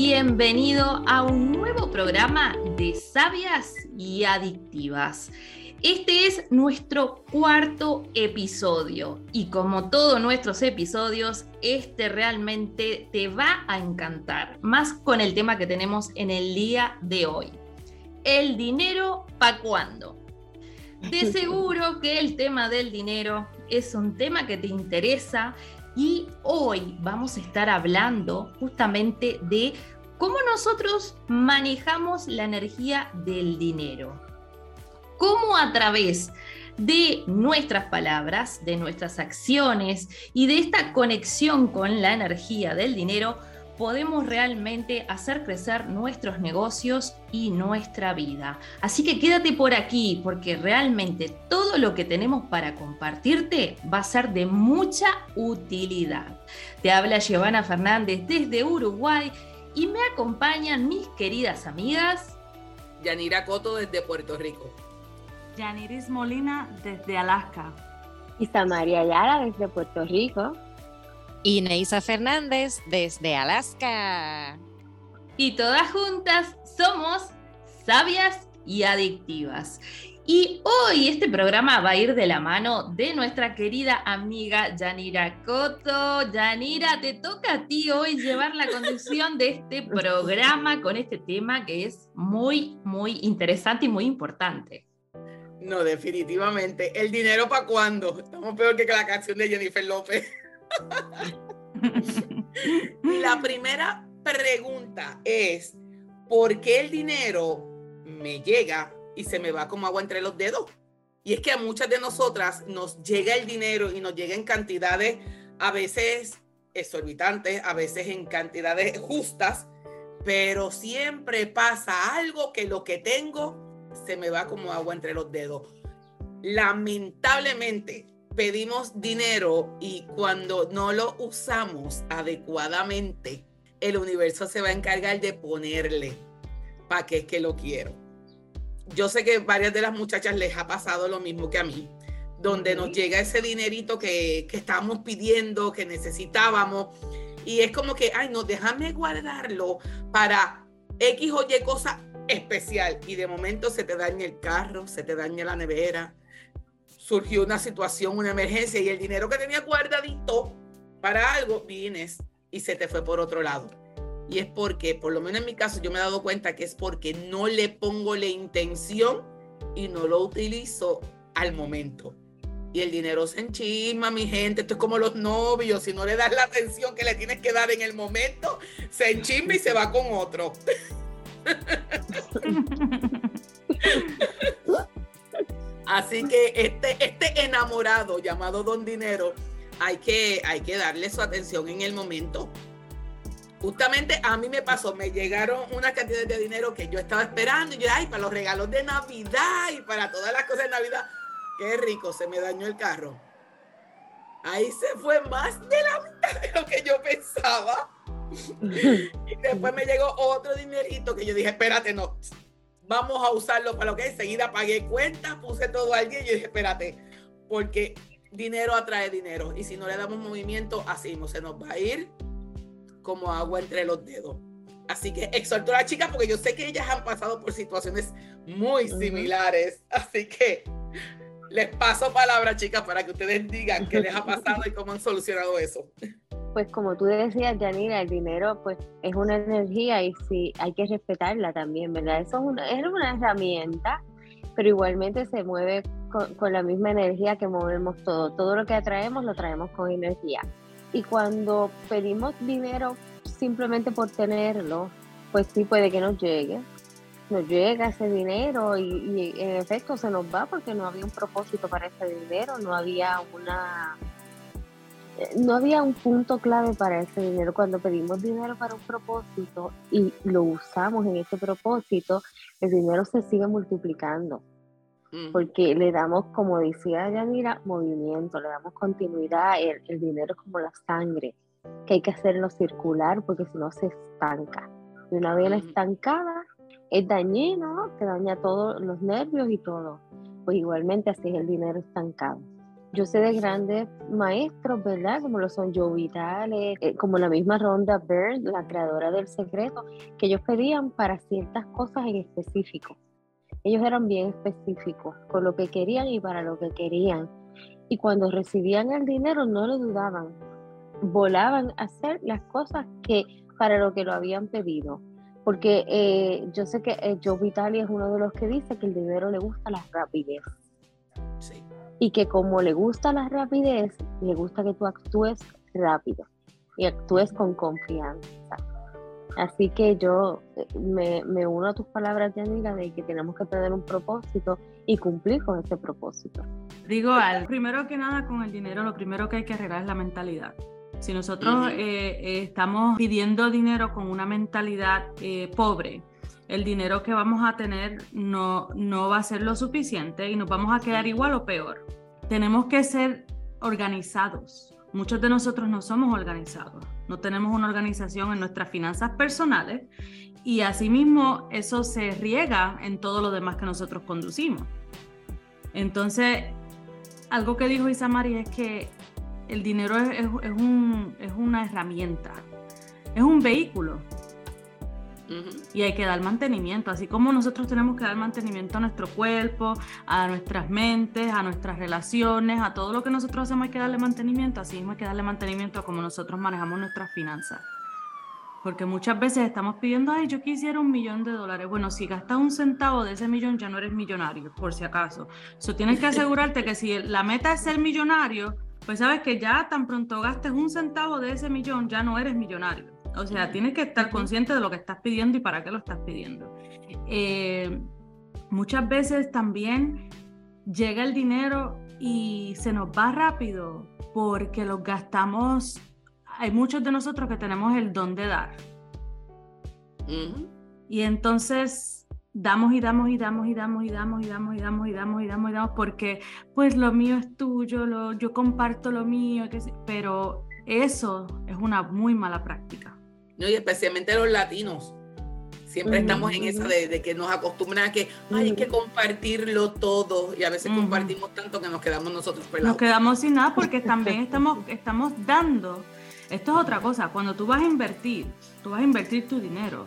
bienvenido a un nuevo programa de Sabias y Adictivas. Este es nuestro cuarto episodio y como todos nuestros episodios, este realmente te va a encantar, más con el tema que tenemos en el día de hoy. El dinero pa' cuándo. De seguro que el tema del dinero es un tema que te interesa y hoy vamos a estar hablando justamente de cómo nosotros manejamos la energía del dinero. Cómo a través de nuestras palabras, de nuestras acciones y de esta conexión con la energía del dinero, podemos realmente hacer crecer nuestros negocios y nuestra vida. Así que quédate por aquí porque realmente todo lo que tenemos para compartirte va a ser de mucha utilidad. Te habla Giovanna Fernández desde Uruguay y me acompañan mis queridas amigas. Yanira Coto desde Puerto Rico. Yaniris Molina desde Alaska. Y Samaria Ayala desde Puerto Rico y Neisa Fernández desde Alaska. Y todas juntas somos sabias y adictivas. Y hoy este programa va a ir de la mano de nuestra querida amiga Yanira Coto. Yanira, te toca a ti hoy llevar la conducción de este programa con este tema que es muy, muy interesante y muy importante. No, definitivamente. ¿El dinero para cuándo? Estamos peor que la canción de Jennifer López. La primera pregunta es, ¿por qué el dinero me llega y se me va como agua entre los dedos? Y es que a muchas de nosotras nos llega el dinero y nos llega en cantidades a veces exorbitantes, a veces en cantidades justas, pero siempre pasa algo que lo que tengo se me va como agua entre los dedos. Lamentablemente, pedimos dinero y cuando no lo usamos adecuadamente, el universo se va a encargar de ponerle para qué es que lo quiero. Yo sé que varias de las muchachas les ha pasado lo mismo que a mí, donde nos llega ese dinerito que, que estábamos pidiendo, que necesitábamos, y es como que, ay, no, déjame guardarlo para X o Y cosa especial, y de momento se te daña el carro, se te daña la nevera, surgió una situación, una emergencia y el dinero que tenía guardadito para algo, vienes y se te fue por otro lado. Y es porque, por lo menos en mi caso, yo me he dado cuenta que es porque no le pongo la intención y no lo utilizo al momento. Y el dinero se enchisma, mi gente. Esto es como los novios. Si no le das la atención que le tienes que dar en el momento, se enchisma y se va con otro. Así que este, este enamorado llamado Don Dinero, hay que, hay que darle su atención en el momento. Justamente a mí me pasó, me llegaron unas cantidades de dinero que yo estaba esperando y yo, ay, para los regalos de Navidad y para todas las cosas de Navidad. Qué rico, se me dañó el carro. Ahí se fue más de la mitad de lo que yo pensaba. y después me llegó otro dinerito que yo dije, espérate, no, vamos a usarlo para lo que es. Enseguida pagué cuenta, puse todo al día y yo dije, espérate, porque dinero atrae dinero. Y si no le damos movimiento, así no se nos va a ir como agua entre los dedos. Así que exhorto a las chicas porque yo sé que ellas han pasado por situaciones muy similares. Así que les paso palabra, chicas, para que ustedes digan qué les ha pasado y cómo han solucionado eso pues como tú decías, Janina, el dinero pues es una energía y sí, hay que respetarla también, ¿verdad? Eso es una, es una herramienta, pero igualmente se mueve con, la misma energía que movemos todo. Todo lo que atraemos lo traemos con energía. Y cuando pedimos dinero simplemente por tenerlo, pues sí puede que nos llegue. Nos llega ese dinero y, y en efecto se nos va porque no había un propósito para ese dinero, no había una no había un punto clave para ese dinero. Cuando pedimos dinero para un propósito y lo usamos en ese propósito, el dinero se sigue multiplicando. Porque le damos, como decía Yanira, movimiento, le damos continuidad. El, dinero es como la sangre, que hay que hacerlo circular porque si no se estanca. Y una vez estancada, es dañino, te daña todos los nervios y todo. Pues igualmente así es el dinero estancado yo sé de grandes maestros, ¿verdad? Como lo son Joe Vitale, eh, como la misma Rhonda Byrne, la creadora del secreto, que ellos pedían para ciertas cosas en específico. Ellos eran bien específicos con lo que querían y para lo que querían. Y cuando recibían el dinero no lo dudaban, volaban a hacer las cosas que para lo que lo habían pedido. Porque eh, yo sé que eh, Joe Vitale es uno de los que dice que el dinero le gusta la rapidez. Y que como le gusta la rapidez, le gusta que tú actúes rápido y actúes con confianza. Así que yo eh, me, me uno a tus palabras, Yanira, de que tenemos que tener un propósito y cumplir con ese propósito. Digo, al primero que nada con el dinero, lo primero que hay que arreglar es la mentalidad. Si nosotros eh, eh, estamos pidiendo dinero con una mentalidad eh, pobre, el dinero que vamos a tener no, no va a ser lo suficiente y nos vamos a quedar igual o peor. Tenemos que ser organizados. Muchos de nosotros no somos organizados, no tenemos una organización en nuestras finanzas personales y asimismo eso se riega en todo lo demás que nosotros conducimos. Entonces, algo que dijo Isamari es que el dinero es, un, es una herramienta, es un vehículo. Y hay que dar mantenimiento, así como nosotros tenemos que dar mantenimiento a nuestro cuerpo, a nuestras mentes, a nuestras relaciones, a todo lo que nosotros hacemos hay que darle mantenimiento, así mismo hay que darle mantenimiento a cómo nosotros manejamos nuestras finanzas. Porque muchas veces estamos pidiendo, ay, yo quisiera un millón de dólares. Bueno, si gastas un centavo de ese millón, ya no eres millonario, por si acaso. Eso tienes que asegurarte que si la meta es ser millonario, pues sabes que ya tan pronto gastes un centavo de ese millón, ya no eres millonario. O sea, tienes que estar consciente de lo que estás pidiendo y para qué lo estás pidiendo. Eh, muchas veces también llega el dinero y se nos va rápido porque lo gastamos. Hay muchos de nosotros que tenemos el don de dar. Y entonces damos y damos y damos y damos y damos y damos y damos y damos y damos y damos porque pues lo mío es tuyo, lo, yo comparto lo mío, que, pero eso es una muy mala práctica. No, y especialmente los latinos. Siempre estamos en esa de, que nos acostumbran a que hay que compartirlo todo y a veces compartimos tanto que nos quedamos nosotros pelados. Nos quedamos sin nada porque también estamos, estamos dando. Esto es otra cosa. Cuando tú vas a invertir, tú vas a invertir tu dinero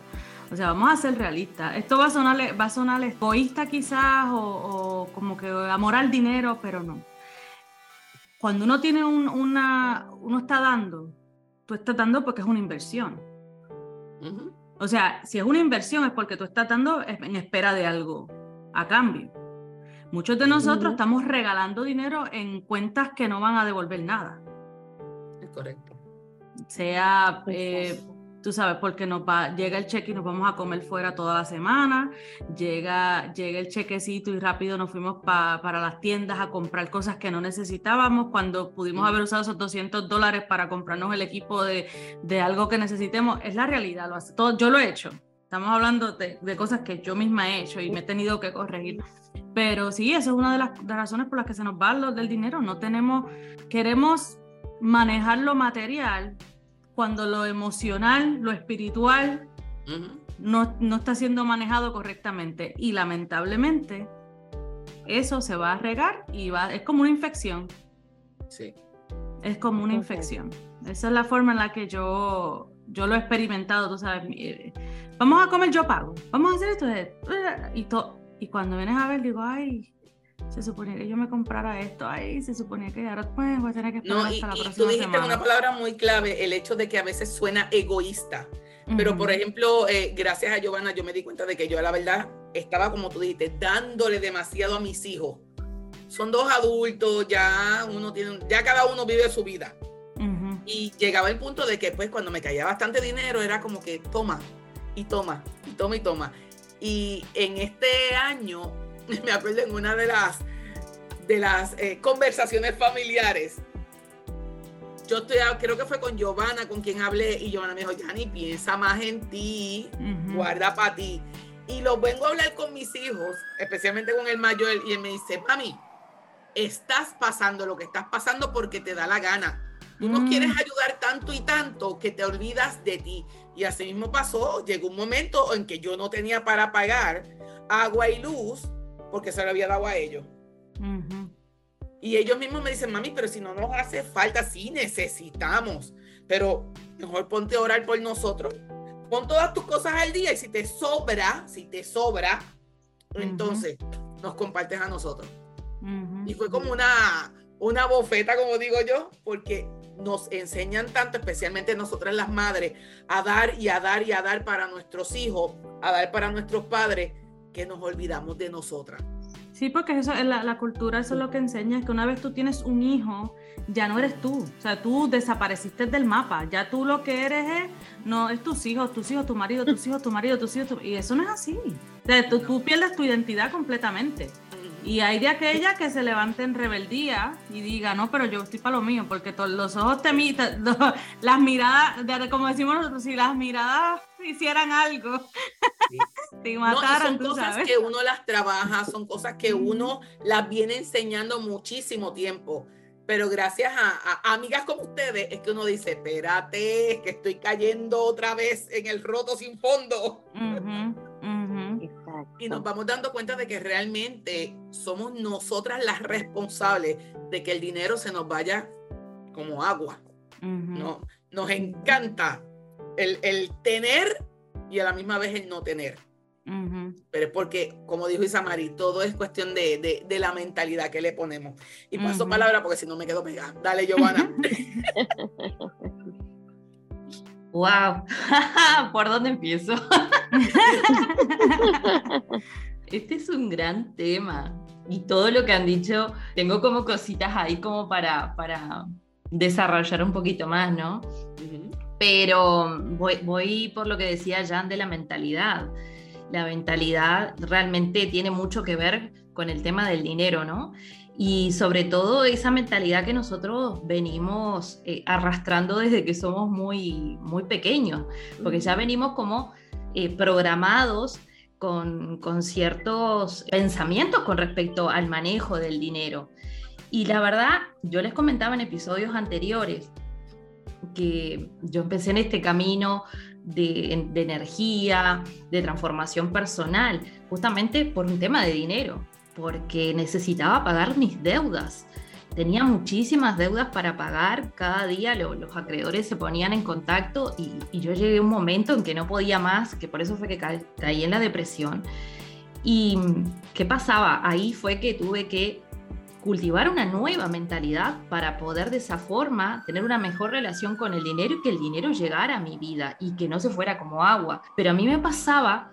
o sea, vamos a ser realistas. Esto va a sonar, va a sonar egoísta quizás o, como que amor al dinero, pero no. Cuando uno tiene una, uno está dando, tú estás dando porque es una inversión. O sea, si es una inversión es porque tú estás dando en espera de algo a cambio. Muchos de nosotros estamos regalando dinero en cuentas que no van a devolver nada. Es correcto. Sea eh, tú sabes, porque nos va, llega el cheque y nos vamos a comer fuera toda la semana, llega, llega el chequecito y rápido nos fuimos para las tiendas a comprar cosas que no necesitábamos cuando pudimos haber usado esos 200 dólares para comprarnos el equipo de, de algo que necesitemos. Es la realidad, lo hace todo, yo lo he hecho. Estamos hablando de, de, cosas que yo misma he hecho y me he tenido que corregir. Pero sí, esa es una de las, de las razones por las que se nos va lo del dinero. No tenemos, queremos manejar lo material, cuando lo emocional, lo espiritual, no, no, está siendo manejado correctamente. Y lamentablemente, eso se va a regar y va, es como una infección. Sí. Es como una infección. Esa es la forma en la que yo, yo lo he experimentado, tú sabes. Eh, vamos a comer, yo pago. Vamos a hacer esto. Y, y cuando vienes a ver, digo, ay, se suponía que yo me comprara esto, ahí se suponía que ahora pues voy a tener que esperar hasta la próxima tú dijiste una palabra muy clave, el hecho de que a veces suena egoísta. Pero, por ejemplo, eh, gracias a Giovanna, yo me di cuenta de que yo, la verdad, estaba, como tú dijiste, dándole demasiado a mis hijos. Son dos adultos, ya uno tiene, ya cada uno vive su vida. Y llegaba el punto de que, pues, cuando me caía bastante dinero, era como que toma, y toma, y toma, y toma. Y en este año me acuerdo en una de las, de las eh, conversaciones familiares. Yo estoy, creo que fue con Giovanna con quien hablé y Giovanna me dijo, Yanni, piensa más en ti, guarda para ti. Y lo vengo a hablar con mis hijos, especialmente con el mayor, y él me dice, mami, estás pasando lo que estás pasando porque te da la gana. Tú no quieres mm. ayudar tanto y tanto que te olvidas de ti. Y así mismo pasó. Llegó un momento en que yo no tenía para pagar agua y luz porque se lo había dado a ellos. Y ellos mismos me dicen, mami, pero si no nos hace falta, sí necesitamos. Pero mejor ponte a orar por nosotros. Pon todas tus cosas al día y si te sobra, si te sobra, entonces nos compartes a nosotros. Y fue como una, una bofeta, como digo yo, porque nos enseñan tanto, especialmente nosotras las madres, a dar y a dar y a dar para nuestros hijos, a dar para nuestros padres, que nos olvidamos de nosotras. Sí, porque eso, la, la cultura eso es lo que enseña, es que una vez tú tienes un hijo, ya no eres tú, o sea, tú desapareciste del mapa, ya tú lo que eres es, no, es tus hijos, tus hijos, tu marido, tus hijos, tu marido, tus hijos, y eso no es así, o sea, tú, tú pierdes tu identidad completamente. Y hay de aquella que se levante en rebeldía y diga, no, pero yo estoy para lo mío, porque los ojos te miran, las miradas, como decimos nosotros, si las miradas hicieran algo, te mataran, son cosas que uno las trabaja, son cosas que uno las viene enseñando muchísimo tiempo. Pero gracias a, amigas como ustedes es que uno dice, espérate, que estoy cayendo otra vez en el roto sin fondo y nos vamos dando cuenta de que realmente somos nosotras las responsables de que el dinero se nos vaya como agua. no, nos encanta el, tener y a la misma vez el no tener. Pero es porque, como dijo Isamari, todo es cuestión de, la mentalidad que le ponemos. Y paso palabra porque si no me quedo pegada. Dale, Giovanna. wow. ¿Por dónde empiezo? este es un gran tema y todo lo que han dicho, tengo como cositas ahí como para, para desarrollar un poquito más, ¿no? Pero voy, voy por lo que decía Jan de la mentalidad. La mentalidad realmente tiene mucho que ver con el tema del dinero, ¿no? y sobre todo esa mentalidad que nosotros venimos eh, arrastrando desde que somos muy, muy pequeños, porque ya venimos como eh, programados con, con, ciertos pensamientos con respecto al manejo del dinero. Y la verdad, yo les comentaba en episodios anteriores que yo empecé en este camino de, de energía, de transformación personal, justamente por un tema de dinero, porque necesitaba pagar mis deudas tenía muchísimas deudas para pagar, cada día los acreedores se ponían en contacto y, yo llegué a un momento en que no podía más, que por eso fue que caí en la depresión. ¿Y qué pasaba? Ahí fue que tuve que cultivar una nueva mentalidad para poder de esa forma tener una mejor relación con el dinero y que el dinero llegara a mi vida y que no se fuera como agua. Pero a mí me pasaba,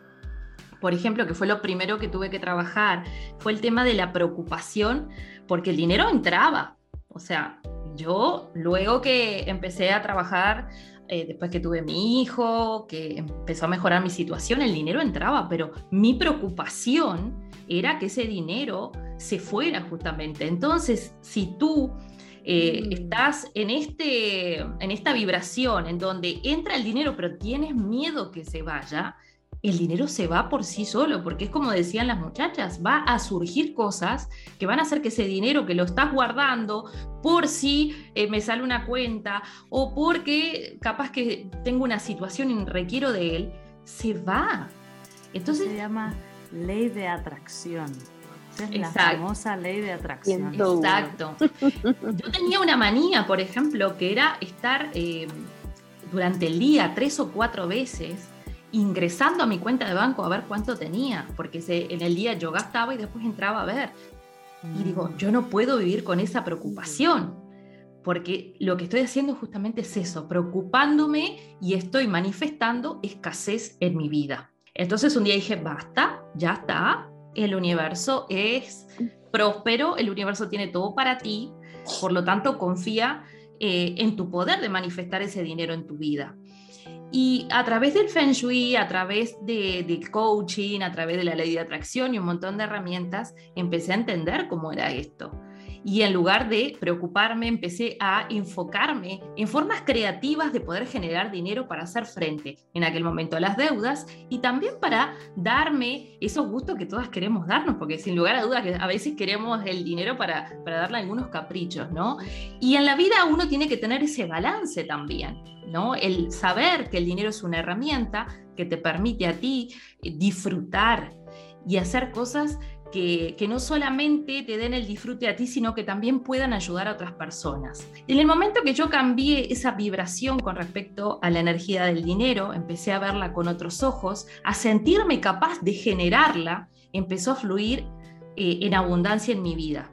por ejemplo, que fue lo primero que tuve que trabajar, fue el tema de la preocupación porque el dinero entraba. O sea, yo luego que empecé a trabajar, eh, después que tuve mi hijo, que empezó a mejorar mi situación, el dinero entraba, pero mi preocupación era que ese dinero se fuera justamente. Entonces, si tú eh, mm. estás en, este, en esta vibración en donde entra el dinero, pero tienes miedo que se vaya, el dinero se va por sí solo, porque es como decían las muchachas, va a surgir cosas que van a hacer que ese dinero que lo estás guardando por si eh, me sale una cuenta o porque capaz que tengo una situación y requiero de él, se va. Entonces se llama ley de atracción. Es la famosa ley de atracción. Exacto. Yo tenía una manía, por ejemplo, que era estar eh, durante el día tres o cuatro veces ingresando a mi cuenta de banco a ver cuánto tenía, porque en el día yo gastaba y después entraba a ver. Y digo, mm. yo no puedo vivir con esa preocupación, porque lo que estoy haciendo justamente es eso, preocupándome y estoy manifestando escasez en mi vida. Entonces un día dije, basta, ya está, el universo es próspero, el universo tiene todo para ti, por lo tanto confía eh, en tu poder de manifestar ese dinero en tu vida. Y a través del Feng Shui, a través de, del coaching, a través de la ley de atracción y un montón de herramientas, empecé a entender cómo era esto y en lugar de preocuparme empecé a enfocarme en formas creativas de poder generar dinero para hacer frente en aquel momento a las deudas y también para darme esos gustos que todas queremos darnos, porque sin lugar a dudas a veces queremos el dinero para, para darle algunos caprichos, ¿no? Y en la vida uno tiene que tener ese balance también, ¿no? El saber que el dinero es una herramienta que te permite a ti disfrutar y hacer cosas que, no solamente te den el disfrute a ti, sino que también puedan ayudar a otras personas. En el momento que yo cambié esa vibración con respecto a la energía del dinero, empecé a verla con otros ojos, a sentirme capaz de generarla, empezó a fluir eh, en abundancia en mi vida.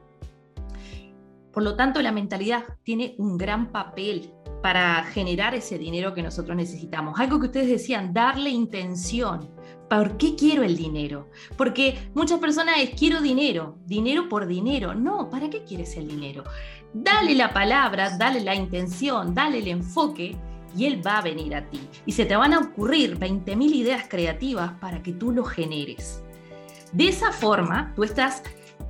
Por lo tanto, la mentalidad tiene un gran papel para generar ese dinero que nosotros necesitamos. Algo que ustedes decían, darle intención. ¿Por qué quiero el dinero? Porque muchas personas es quiero dinero, dinero por dinero. No, ¿para qué quieres el dinero? Dale la palabra, dale la intención, dale el enfoque y él va a venir a ti. Y se te van a ocurrir 20.000 ideas creativas para que tú lo generes. De esa forma, tú estás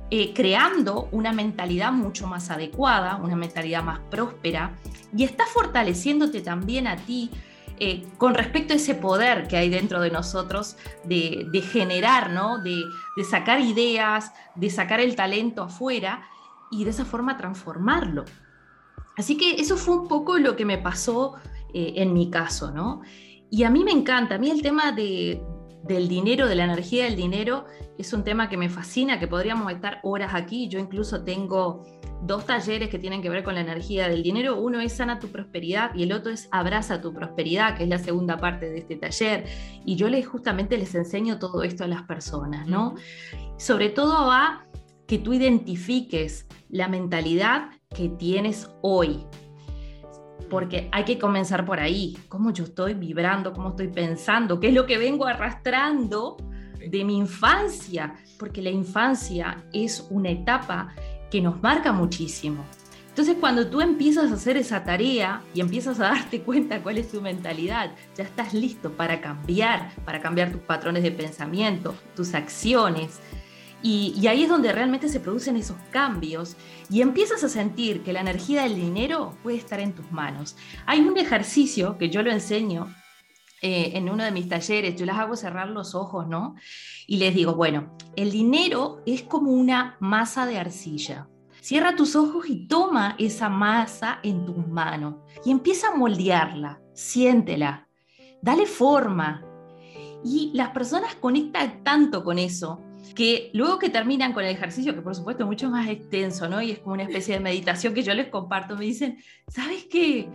eh, creando una mentalidad mucho más adecuada, una mentalidad más próspera y estás fortaleciéndote también a ti eh, con respecto a ese poder que hay dentro de nosotros de, generar, ¿no? De, sacar ideas, de sacar el talento afuera y de esa forma transformarlo. Así que eso fue un poco lo que me pasó eh, en mi caso, ¿no? Y a mí me encanta, a mí el tema de, del dinero, de la energía del dinero, es un tema que me fascina, que podríamos estar horas aquí. Yo incluso tengo dos talleres que tienen que ver con la energía del dinero. Uno es Sana tu prosperidad y el otro es Abraza tu prosperidad, que es la segunda parte de este taller. Y yo les justamente les enseño todo esto a las personas, ¿no? Sobre todo a que tú identifiques la mentalidad que tienes hoy, porque hay que comenzar por ahí, cómo yo estoy vibrando, cómo estoy pensando, qué es lo que vengo arrastrando de mi infancia, porque la infancia es una etapa que nos marca muchísimo. Entonces cuando tú empiezas a hacer esa tarea y empiezas a darte cuenta cuál es tu mentalidad, ya estás listo para cambiar, para cambiar tus patrones de pensamiento, tus acciones, y, ahí es donde realmente se producen esos cambios y empiezas a sentir que la energía del dinero puede estar en tus manos. Hay un ejercicio que yo lo enseño eh, en uno de mis talleres, yo las hago cerrar los ojos, ¿no? Y les digo, bueno, el dinero es como una masa de arcilla. Cierra tus ojos y toma esa masa en tus manos y empieza a moldearla, siéntela, dale forma. Y las personas conectan tanto con eso que luego que terminan con el ejercicio, que por supuesto es mucho más extenso, ¿no? Y es como una especie de meditación que yo les comparto, me dicen, ¿sabes qué?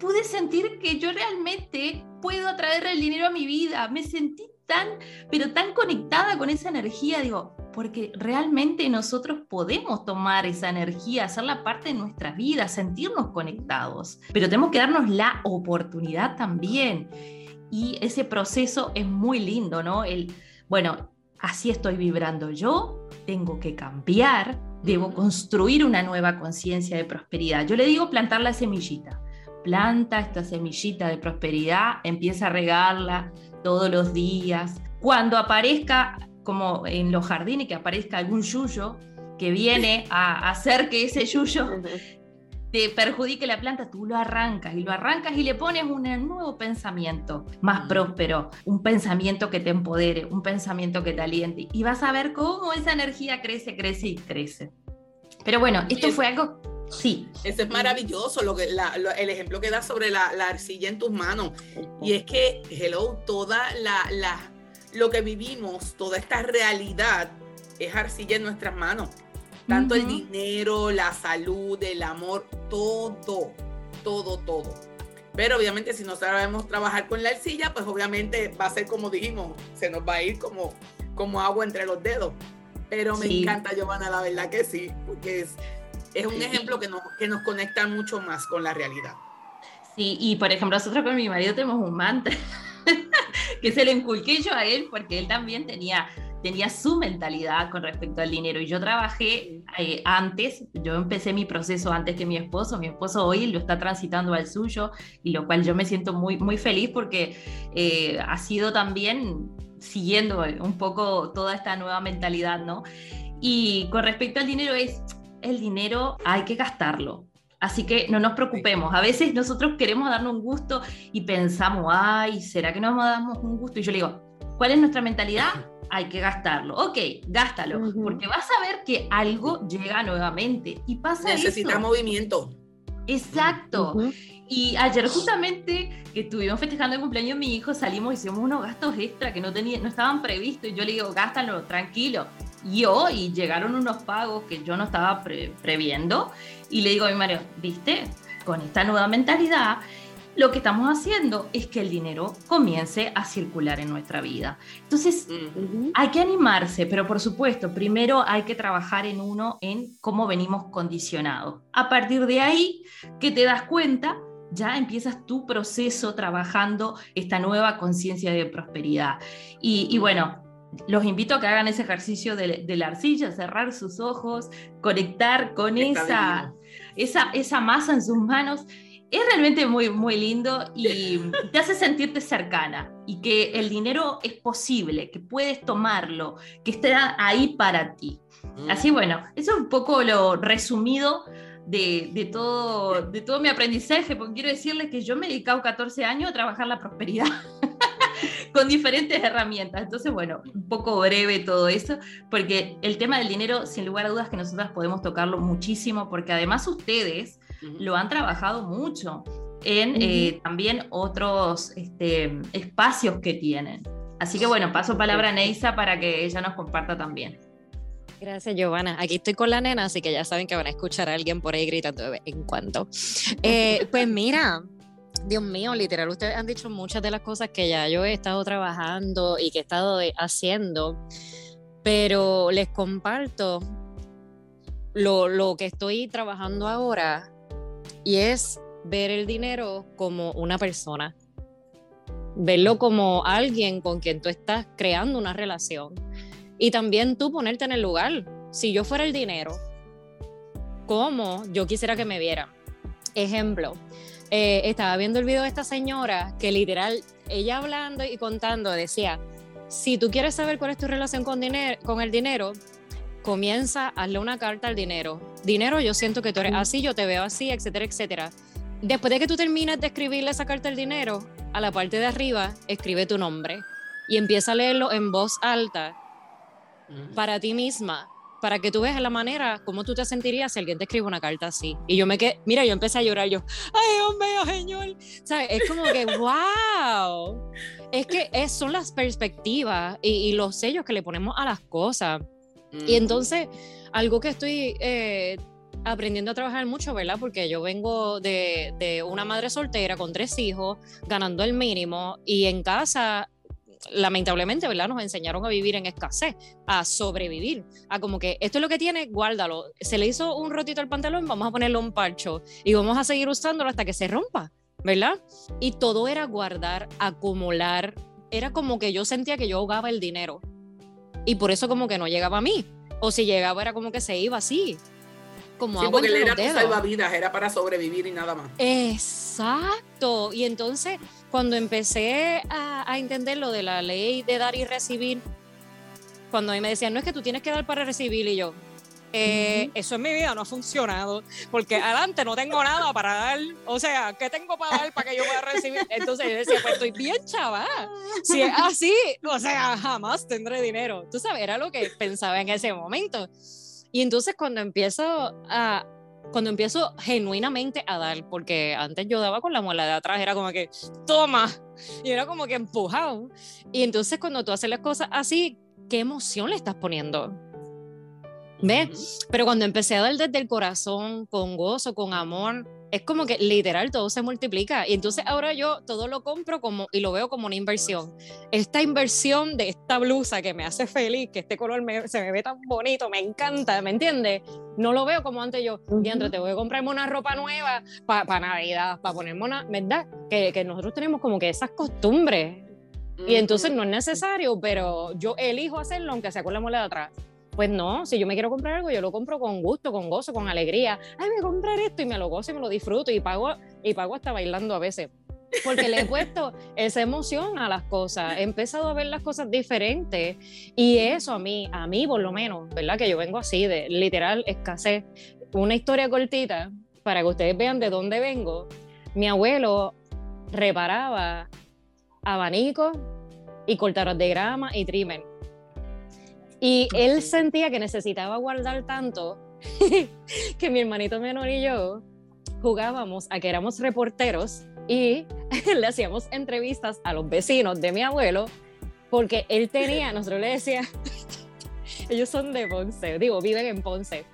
Pude sentir que yo realmente puedo atraer el dinero a mi vida, me sentí tan, pero tan conectada con esa energía, digo, porque realmente nosotros podemos tomar esa energía, hacerla parte de nuestra vida, sentirnos conectados, pero tenemos que darnos la oportunidad también. Y ese proceso es muy lindo, ¿no? El, bueno, así estoy vibrando yo, tengo que cambiar, debo construir una nueva conciencia de prosperidad. Yo le digo plantar la semillita. Planta esta semillita de prosperidad, empieza a regarla todos los días. Cuando aparezca, como en los jardines, que aparezca algún yuyo que viene a hacer que ese yuyo te perjudique la planta, tú lo arrancas y lo arrancas y le pones un nuevo pensamiento más próspero, un pensamiento que te empodere, un pensamiento que te aliente y vas a ver cómo esa energía crece, crece y crece. Pero bueno, esto fue algo Sí. Eso es maravilloso, lo que, el ejemplo que da sobre la, arcilla en tus manos. Y es que, hello, toda la, la, lo que vivimos, toda esta realidad es arcilla en nuestras manos. Tanto el dinero, la salud, el amor, todo, todo, todo. Pero obviamente si no sabemos trabajar con la arcilla, pues obviamente va a ser como dijimos, se nos va a ir como, como agua entre los dedos. Pero me encanta, Giovanna, la verdad que sí, porque es, es un ejemplo que nos, que nos conecta mucho más con la realidad. Sí, y por ejemplo, nosotros con mi marido tenemos un mantra que se le inculqué yo a él porque él también tenía tenía su mentalidad con respecto al dinero. Y yo trabajé eh, antes, yo empecé mi proceso antes que mi esposo, mi esposo hoy lo está transitando al suyo, y lo cual yo me siento muy, muy feliz porque eh, ha sido también siguiendo un poco toda esta nueva mentalidad, ¿no? Y con respecto al dinero es, el dinero hay que gastarlo. Así que no nos preocupemos. A veces nosotros queremos darnos un gusto y pensamos, ay, ¿será que nos damos un gusto? Y yo le digo, ¿cuál es nuestra mentalidad? Hay que gastarlo. Ok, gástalo, porque vas a ver que algo llega nuevamente y pasa Necesita movimiento. Exacto. Y ayer justamente que estuvimos festejando el cumpleaños de mi hijo, salimos y hicimos unos gastos extra que no, tenía, no estaban previstos y yo le digo, gástalo, tranquilo. y hoy llegaron unos pagos que yo no estaba previendo y le digo a mi marido, viste, con esta nueva mentalidad, lo que estamos haciendo es que el dinero comience a circular en nuestra vida. Entonces, hay que animarse, pero por supuesto, primero hay que trabajar en uno, en cómo venimos condicionados. A partir de ahí, que te das cuenta, ya empiezas tu proceso trabajando esta nueva conciencia de prosperidad. Y, bueno, los invito a que hagan ese ejercicio de, la arcilla, cerrar sus ojos, conectar con esa, esa, esa masa en sus manos es realmente muy, muy lindo y te hace sentirte cercana y que el dinero es posible, que puedes tomarlo, que está ahí para ti. Mm. Así bueno, eso es un poco lo resumido de, todo, de todo mi aprendizaje, porque quiero decirles que yo me he dedicado 14 años a trabajar la prosperidad. con diferentes herramientas. Entonces, bueno, un poco breve todo eso, porque el tema del dinero, sin lugar a dudas, que nosotras podemos tocarlo muchísimo, porque además ustedes lo han trabajado mucho en eh, también otros este, espacios que tienen. Así que bueno, paso palabra a Neisa para que ella nos comparta también. Gracias, Giovanna. Aquí estoy con la nena, así que ya saben que van a escuchar a alguien por ahí gritando en cuanto. Eh, pues mira, Dios mío, literal, ustedes han dicho muchas de las cosas que ya yo he estado trabajando y que he estado haciendo, pero les comparto lo, lo que estoy trabajando ahora y es ver el dinero como una persona, verlo como alguien con quien tú estás creando una relación y también tú ponerte en el lugar. Si yo fuera el dinero, ¿cómo yo quisiera que me vieran? Ejemplo, eh, estaba viendo el video de esta señora que literal, ella hablando y contando decía, si tú quieres saber cuál es tu relación con, con el dinero, comienza, hazle una carta al dinero. Dinero, yo siento que tú eres así, yo te veo así, etcétera, etcétera. Después de que tú termines de escribirle esa carta al dinero, a la parte de arriba, escribe tu nombre y empieza a leerlo en voz alta para ti misma, para que tú veas la manera como tú te sentirías si alguien te escribe una carta así. Y yo me quedé, mira, yo empecé a llorar, yo, ay, Dios mío, señor. Es como que, wow. Es que es, son las perspectivas y, y los sellos que le ponemos a las cosas. Y entonces, algo que estoy eh, aprendiendo a trabajar mucho, ¿verdad? Porque yo vengo de, de, una madre soltera con tres hijos, ganando el mínimo, y en casa, lamentablemente, ¿verdad? Nos enseñaron a vivir en escasez, a sobrevivir, a como que esto es lo que tiene, guárdalo. Se le hizo un rotito al pantalón, vamos a ponerle un parcho y vamos a seguir usándolo hasta que se rompa, ¿verdad? Y todo era guardar, acumular. Era como que yo sentía que yo ahogaba el dinero y por eso como que no llegaba a mí. O si llegaba era como que se iba así. Como sí, porque él era tu salvavidas, era para sobrevivir y nada más. Exacto. Y entonces, cuando empecé a, a entender lo de la ley de dar y recibir, cuando a mí me decían, no es que tú tienes que dar para recibir, y yo, eh, eso en mi vida no ha funcionado, porque adelante no tengo nada para dar, o sea, ¿qué tengo para dar para que yo pueda recibir? Entonces yo decía, pues estoy bien chaval, si es así, o sea, jamás tendré dinero. Tú sabes, era lo que pensaba en ese momento. Y entonces cuando empiezo a, cuando empiezo genuinamente a dar, porque antes yo daba con la muela de atrás, era como que, toma, y era como que empujado. Y entonces cuando tú haces las cosas así, ¿qué emoción le estás poniendo? ¿Ves? Pero cuando empecé a dar desde el corazón, con gozo, con amor, es como que literal todo se multiplica. Y entonces ahora yo todo lo compro como y lo veo como una inversión. Esta inversión de esta blusa que me hace feliz, que este color se me ve tan bonito, me encanta, ¿me entiendes? No lo veo como antes yo, uh te voy a comprarme una ropa nueva para Navidad, para ponerme una, ¿verdad? Que, que nosotros tenemos como que esas costumbres. Y entonces no es necesario, pero yo elijo hacerlo aunque sea con la moneda atrás. Pues no, si yo me quiero comprar algo, yo lo compro con gusto, con gozo, con alegría. Ay, voy a comprar esto y me lo gozo y me lo disfruto y pago, y pago hasta bailando a veces. Porque le he puesto esa emoción a las cosas, he empezado a ver las cosas diferentes y eso a mí, a mí por lo menos, ¿verdad? Que yo vengo así de literal escasez. Una historia cortita para que ustedes vean de dónde vengo. Mi abuelo reparaba abanicos y cortadores de grama y trimen y él sentía que necesitaba guardar tanto que mi hermanito menor y yo jugábamos a que éramos reporteros y le hacíamos entrevistas a los vecinos de mi abuelo porque él tenía, nosotros le decíamos, ellos son de Ponce, digo, viven en Ponce.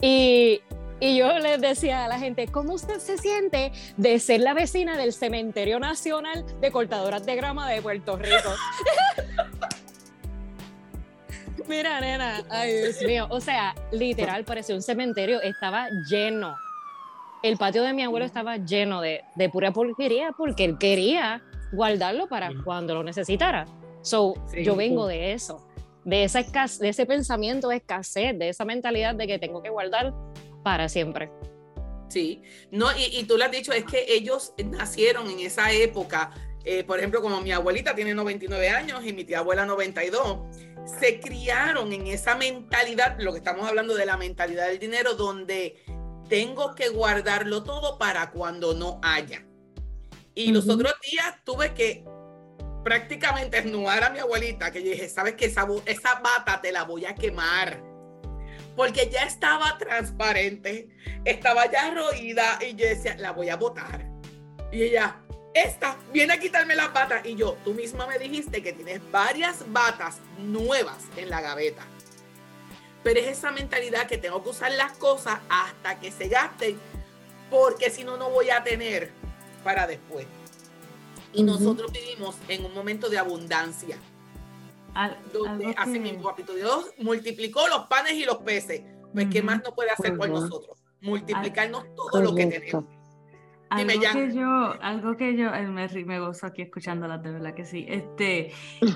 Y, y yo les decía a la gente, ¿cómo usted se siente de ser la vecina del Cementerio Nacional de Cortadoras de Grama de Puerto Rico? Mira, nena, ay Dios mío, o sea, literal, parecía un cementerio, estaba lleno. El patio de mi abuelo estaba lleno de, de pura porquería porque él quería guardarlo para cuando lo necesitara. So, yo vengo de eso, de, esa de ese pensamiento de escasez, de esa mentalidad de que tengo que guardar para siempre. Sí, no, y, y tú lo has dicho, es que ellos nacieron en esa época, eh, por ejemplo, como mi abuelita tiene 99 años y mi tía abuela 92, se criaron en esa mentalidad, lo que estamos hablando de la mentalidad del dinero, donde tengo que guardarlo todo para cuando no haya. Y los otros días tuve que prácticamente esnudar a mi abuelita, que yo dije, ¿sabes qué? Esa, esa bata te la voy a quemar. Porque ya estaba transparente, estaba ya roída y yo decía, la voy a botar. Y ella, esta, viene a quitarme las batas. Y yo, tú misma me dijiste que tienes varias batas nuevas en la gaveta. Pero es esa mentalidad que tengo que usar las cosas hasta que se gasten, porque si no, no voy a tener para después. Y nosotros vivimos en un momento de abundancia. donde hace mismo papito Dios multiplicó los panes y los peces. Pues, ¿qué más no puede hacer por nosotros? Multiplicarnos todo lo que tenemos. Algo que yo, algo que yo, me, me gozo aquí escuchándolas, de verdad que sí. Este,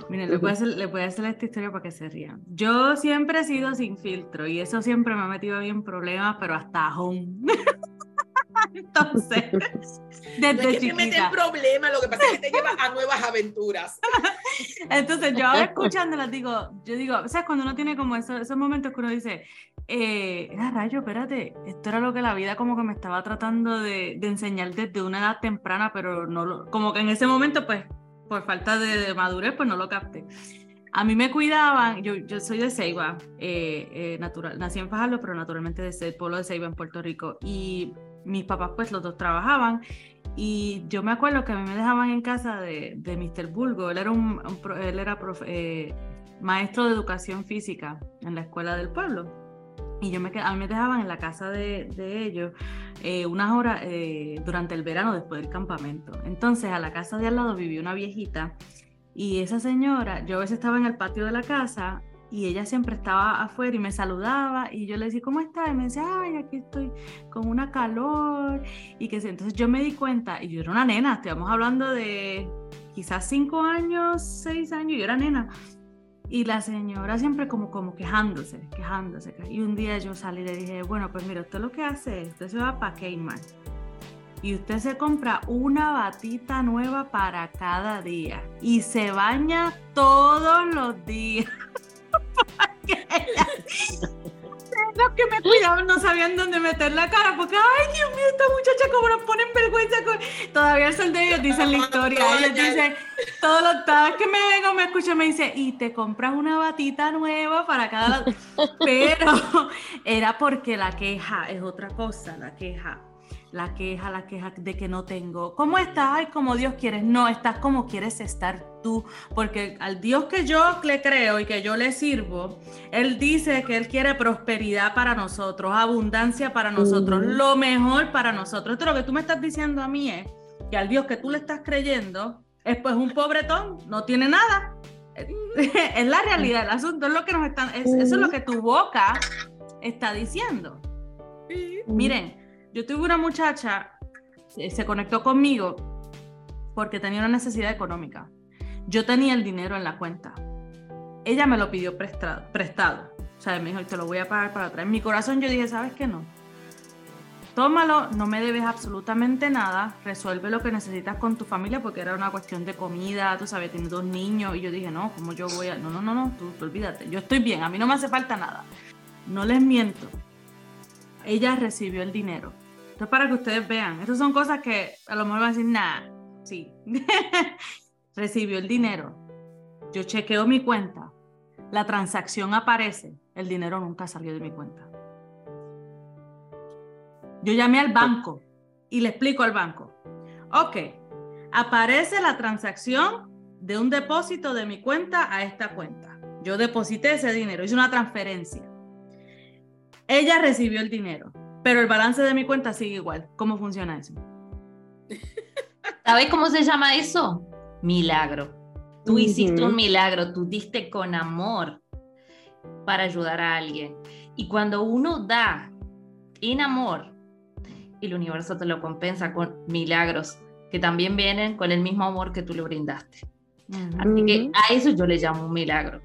miren, le voy, a hacer, le voy a hacer esta historia para que se rían. Yo siempre he sido sin filtro y eso siempre me ha metido bien problemas, pero hasta home. Entonces, desde no es que te mete en problemas, lo que pasa es que te lleva a nuevas aventuras. Entonces, yo ahora escuchándolas digo, yo digo, o sea, cuando uno tiene como esos, esos momentos que uno dice, eh, era rayo, espérate, esto era lo que la vida como que me estaba tratando de, de enseñar desde una edad temprana, pero no lo, como que en ese momento, pues, por falta de, madurez, pues no lo capté. A mí me cuidaban, yo, yo soy de Ceiba, eh, eh, natural, nací en Fajardo, pero naturalmente de pueblo de Ceiba en Puerto Rico, y mis papás pues los dos trabajaban, y yo me acuerdo que a mí me dejaban en casa de, de Mr. Bulgo, él era, un, él era maestro de educación física en la escuela del pueblo. Y yo me, a mí me dejaban en la casa de, de ellos eh, unas horas eh, durante el verano después del campamento. Entonces a la casa de al lado vivía una viejita y esa señora, yo a veces estaba en el patio de la casa y ella siempre estaba afuera y me saludaba y yo le decía, ¿cómo estás? Y me decía, ay, aquí estoy con una calor y que entonces yo me di cuenta y yo era una nena, estamos hablando de quizás cinco años, seis años, yo era nena y la señora siempre como, como quejándose, quejándose. Y un día yo salí y le dije, bueno, pues mira, usted lo que hace, usted se va para Kmart y usted se compra una batita nueva para cada día y se baña todos los días. los que me cuidaban no sabían dónde meter la cara porque, ay, Dios mío, esta muchacha como nos ponen vergüenza. Con... Todavía el sol de ellos dicen la historia. Ellos dicen, todos los días que me vengo, me escuchan, me dice, y te compras una batita nueva para cada... Pero era porque la queja es otra cosa, la queja la queja, la queja de que no tengo. ¿Cómo estás? Ay, como Dios quieres. No, estás como quieres estar tú. Porque al Dios que yo le creo y que yo le sirvo, Él dice que Él quiere prosperidad para nosotros, abundancia para nosotros, lo mejor para nosotros. Esto lo que tú me estás diciendo a mí es que al Dios que tú le estás creyendo es pues un pobretón, no tiene nada. es la realidad, el asunto es lo que nos están, eso es lo que tu boca está diciendo. Miren, yo tuve una muchacha, eh, se conectó conmigo porque tenía una necesidad económica. Yo tenía el dinero en la cuenta. Ella me lo pidió prestado. prestado. O sea, me dijo, te lo voy a pagar para atrás. En mi corazón yo dije, ¿sabes qué no? Tómalo, no me debes absolutamente nada, resuelve lo que necesitas con tu familia porque era una cuestión de comida, tú sabes, tienes dos niños y yo dije, no, ¿cómo yo voy a...? No, no, no, no, tú, tú olvídate, yo estoy bien, a mí no me hace falta nada. No les miento, ella recibió el dinero para que ustedes vean. Estas son cosas que a lo mejor van a decir, nada, sí. Recibió el dinero. Yo chequeo mi cuenta. La transacción aparece. El dinero nunca salió de mi cuenta. Yo llamé al banco y le explico al banco. Ok, aparece la transacción de un depósito de mi cuenta a esta cuenta. yo deposité ese dinero, hice una transferencia. Ella recibió el dinero, pero el balance de mi cuenta sigue igual. ¿Cómo funciona eso? ¿Sabes cómo se llama eso? Milagro. Tú hiciste un milagro, tú diste con amor para ayudar a alguien. Y cuando uno da en amor, el universo te lo compensa con milagros que también vienen con el mismo amor que tú le brindaste. Así que a eso yo le llamo un milagro.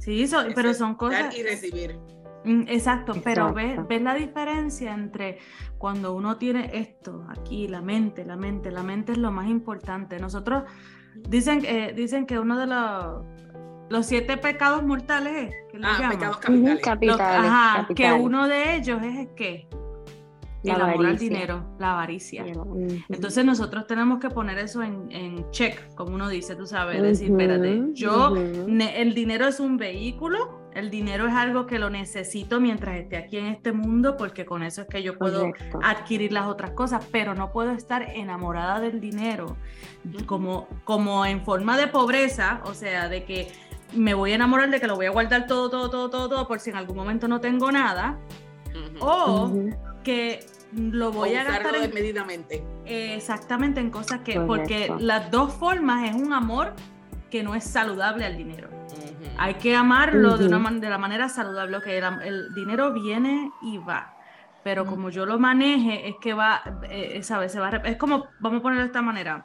Sí, pero son cosas... Dar y recibir. Mm, exacto, pero ves, ves, la diferencia entre cuando uno tiene esto aquí, la mente, la mente, la mente es lo más importante. Nosotros dicen, eh, dicen que uno de los, los siete pecados mortales es, ah, pecados capitales. que uno de ellos es que el amor al dinero, la avaricia. Entonces nosotros tenemos que poner eso en, check, como uno dice, tú sabes, decir, espérate, yo, el dinero es un vehículo, el dinero es algo que lo necesito mientras esté aquí en este mundo, porque con eso es que yo puedo adquirir las otras cosas, pero no puedo estar enamorada del dinero como, como en forma de pobreza, o sea, de que me voy a enamorar de que lo voy a guardar todo, todo, todo, todo, todo, por si en algún momento no tengo nada. O que lo voy a gastar desmedidamente. exactamente en cosas que, porque las dos formas es un amor que no es saludable al dinero. Hay que amarlo de, una de la manera saludable, que el, dinero viene y va. Pero como yo lo maneje, es que va, eh, ¿sabes? Se va es como, vamos a ponerlo de esta manera,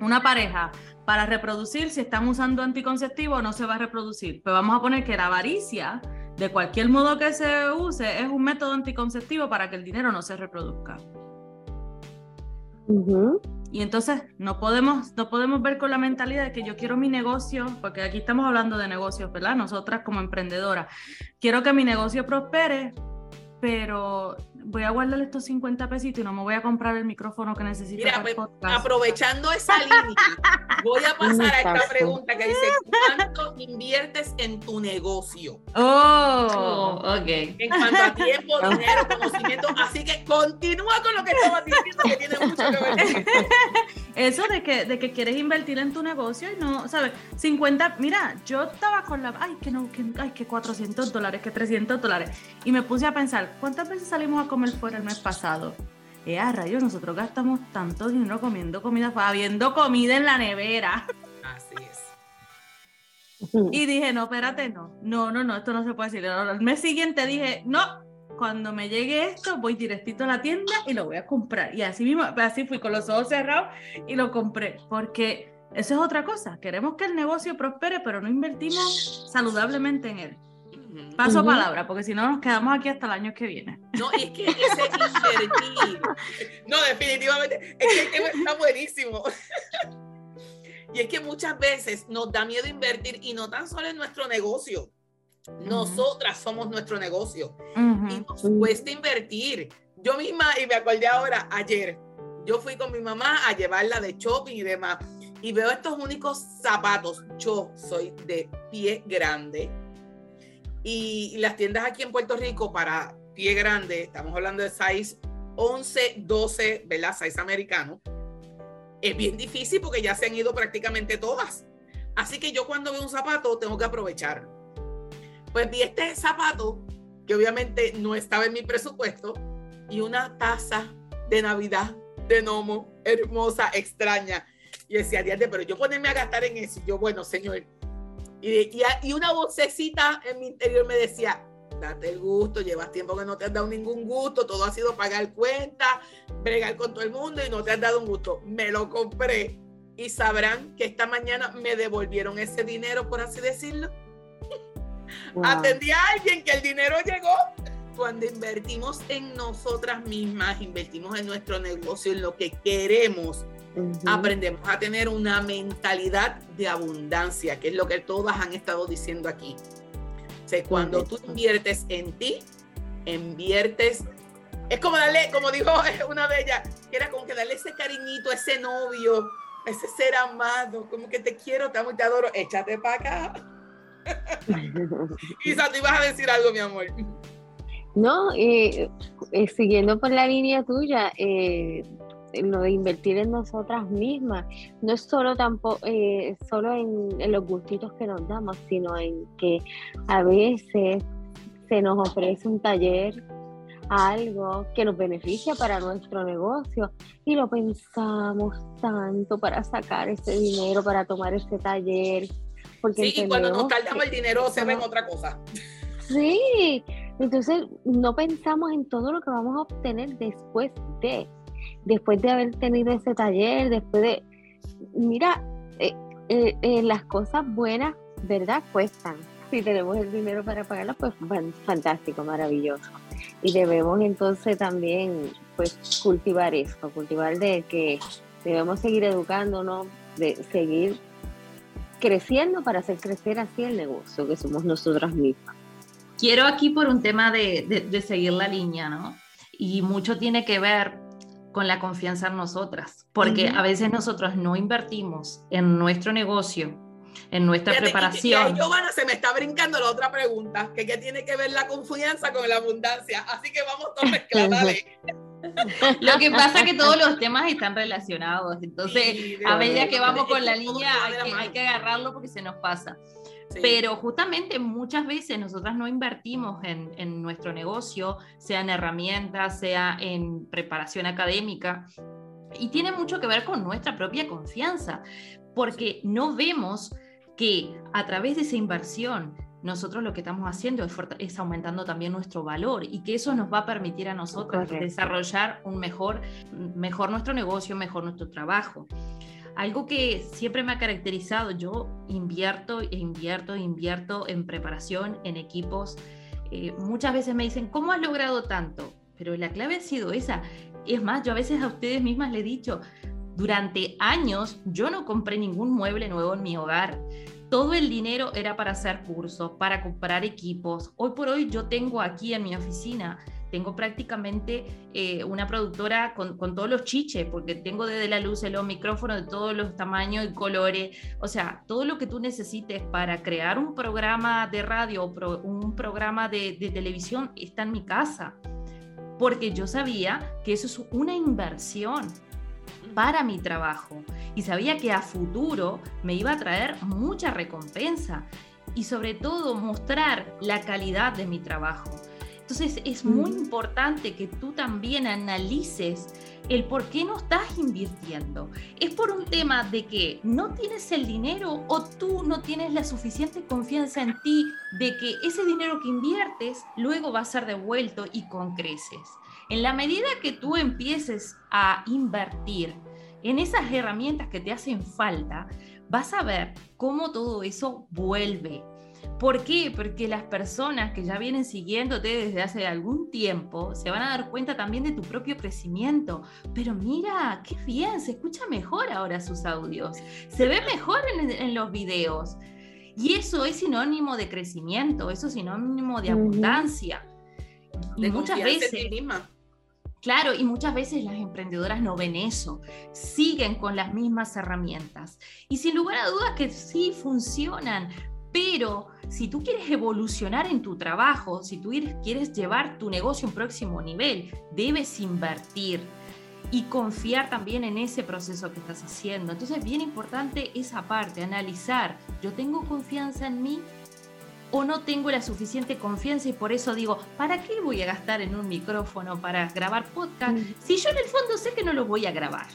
una pareja para reproducir, si están usando anticonceptivo, no se va a reproducir. Pero vamos a poner que la avaricia de cualquier modo que se use, es un método anticonceptivo para que el dinero no se reproduzca. Y entonces no podemos, no podemos ver con la mentalidad de que yo quiero mi negocio, porque aquí estamos hablando de negocios, ¿verdad? Nosotras como emprendedoras, quiero que mi negocio prospere, pero voy a guardar estos 50 pesitos y no me voy a comprar el micrófono que necesito. Mira, pues, aprovechando esa línea, voy a pasar a esta pregunta que dice, ¿cuánto inviertes en tu negocio? Oh, ok. En cuanto a tiempo, dinero, conocimiento, así que continúa con lo que estabas diciendo que tiene mucho que ver. Eso de que, de que quieres invertir en tu negocio y no, ¿sabes? 50, mira, yo estaba con la, ay, que no, que, ay, que 400 dólares, que 300 dólares, y me puse a pensar, ¿cuántas veces salimos a comer fuera el mes pasado? Eh, a rayos, nosotros gastamos tanto dinero comiendo comida, habiendo comida en la nevera. Así es. Y dije, no, espérate, no, no, no, no, esto no se puede decir. El mes siguiente dije, no, cuando me llegue esto, voy directito a la tienda y lo voy a comprar. Y así mismo, así fui con los ojos cerrados y lo compré, porque eso es otra cosa. Queremos que el negocio prospere, pero no invertimos saludablemente en él. Paso palabra, porque si no nos quedamos aquí hasta el año que viene. No, es que ese invertir. No, definitivamente. Es que el tema está buenísimo. Y es que muchas veces nos da miedo invertir y no tan solo en nuestro negocio. Nosotras somos nuestro negocio y nos cuesta invertir. Yo misma, y me acordé ahora, ayer, yo fui con mi mamá a llevarla de shopping y demás, y veo estos únicos zapatos. Yo soy de pie grande y las tiendas aquí en Puerto Rico para pie grande, estamos hablando de size 11, 12, ¿verdad? Size americano. Es bien difícil porque ya se han ido prácticamente todas. Así que yo cuando veo un zapato tengo que aprovechar. Pues vi este zapato que obviamente no estaba en mi presupuesto y una taza de Navidad de Nomo hermosa, extraña. Y decía, pero yo ponerme a gastar en eso. Y yo, bueno, señor, y, y, una vocecita en mi interior me decía, date el gusto, llevas tiempo que no te has dado ningún gusto, todo ha sido pagar cuenta, bregar con todo el mundo y no te has dado un gusto. Me lo compré y sabrán que esta mañana me devolvieron ese dinero, por así decirlo. Atendí a alguien que el dinero llegó. Cuando invertimos en nosotras mismas, invertimos en nuestro negocio, en lo que queremos, aprendemos a tener una mentalidad de abundancia, que es lo que todas han estado diciendo aquí. O cuando tú inviertes en ti, inviertes, es como darle, como dijo una de ellas, que era como que darle ese cariñito a ese novio, ese ser amado, como que te quiero, te amo y te adoro, échate para acá. Isa, tú ibas a decir algo, mi amor. No, eh, eh, siguiendo por la línea tuya, eh, lo de invertir en nosotras mismas. No es solo tampoco eh, solo en, los gustitos que nos damos, sino en que a veces se nos ofrece un taller algo que nos beneficia para nuestro negocio y lo pensamos tanto para sacar ese dinero, para tomar ese taller. Porque sí, y cuando nos tardamos el dinero se ve otra cosa. Sí, entonces no pensamos en todo lo que vamos a obtener después de, después de haber tenido ese taller, después de, mira, eh, eh, eh, las cosas buenas, ¿verdad? Cuestan. Si tenemos el dinero para pagarlas, pues fantástico, maravilloso. Y debemos entonces también, pues, cultivar esto, cultivar de que debemos seguir educándonos, de seguir creciendo para hacer crecer así el negocio que somos nosotras mismas. Quiero aquí por un tema de, seguir la línea, ¿no? Y mucho tiene que ver con la confianza en nosotras, porque a veces nosotros no invertimos en nuestro negocio, en nuestra preparación. Y, Giovanna se me está brincando la otra pregunta, que qué tiene que ver la confianza con la abundancia, así que vamos todos mezclados. Lo que pasa es que todos los temas están relacionados, entonces a medida que vamos con la línea hay que agarrarlo porque se nos pasa. Pero justamente muchas veces nosotras no invertimos en, nuestro negocio, sea en herramientas, sea en preparación académica. Y tiene mucho que ver con nuestra propia confianza, porque no vemos que a través de esa inversión nosotros lo que estamos haciendo es, aumentando también nuestro valor y que eso nos va a permitir a nosotros desarrollar un mejor, mejor nuestro negocio, mejor nuestro trabajo. Algo que siempre me ha caracterizado, yo invierto e invierto e invierto en preparación, en equipos. Eh, muchas veces me dicen, ¿cómo has logrado tanto? Pero la clave ha sido esa. Es más, yo a veces a ustedes mismas le he dicho, durante años yo no compré ningún mueble nuevo en mi hogar. Todo el dinero era para hacer cursos, para comprar equipos. Hoy por hoy yo tengo aquí en mi oficina tengo prácticamente eh, una productora con, todos los chiches, porque tengo desde la luz, los micrófonos de todos los tamaños y colores, o sea, todo lo que tú necesites para crear un programa de radio o un programa de, de televisión está en mi casa, porque yo sabía que eso es una inversión para mi trabajo. Y sabía que a futuro me iba a traer mucha recompensa. Y sobre todo mostrar la calidad de mi trabajo. Entonces es muy importante que tú también analices el por qué no estás invirtiendo. ¿Es por un tema de que no tienes el dinero o tú no tienes la suficiente confianza en ti de que ese dinero que inviertes luego va a ser devuelto y con creces? En la medida que tú empieces a invertir en esas herramientas que te hacen falta, vas a ver cómo todo eso vuelve ¿Por qué? Porque las personas que ya vienen siguiéndote desde hace algún tiempo se van a dar cuenta también de tu propio crecimiento. Pero mira, qué bien, se escucha mejor ahora sus audios, se ve mejor en, los videos. Y eso es sinónimo de crecimiento, eso es sinónimo de abundancia. De muchas veces. Claro, y muchas veces las emprendedoras no ven eso, siguen con las mismas herramientas. Y sin lugar a dudas que sí funcionan, pero si tú quieres evolucionar en tu trabajo, si tú quieres llevar tu negocio a un próximo nivel, debes invertir y confiar también en ese proceso que estás haciendo. Entonces es bien importante esa parte, analizar, yo tengo confianza en mí o no tengo la suficiente confianza y por eso digo, ¿para qué voy a gastar en un micrófono para grabar podcast si yo en el fondo sé que no lo voy a grabar?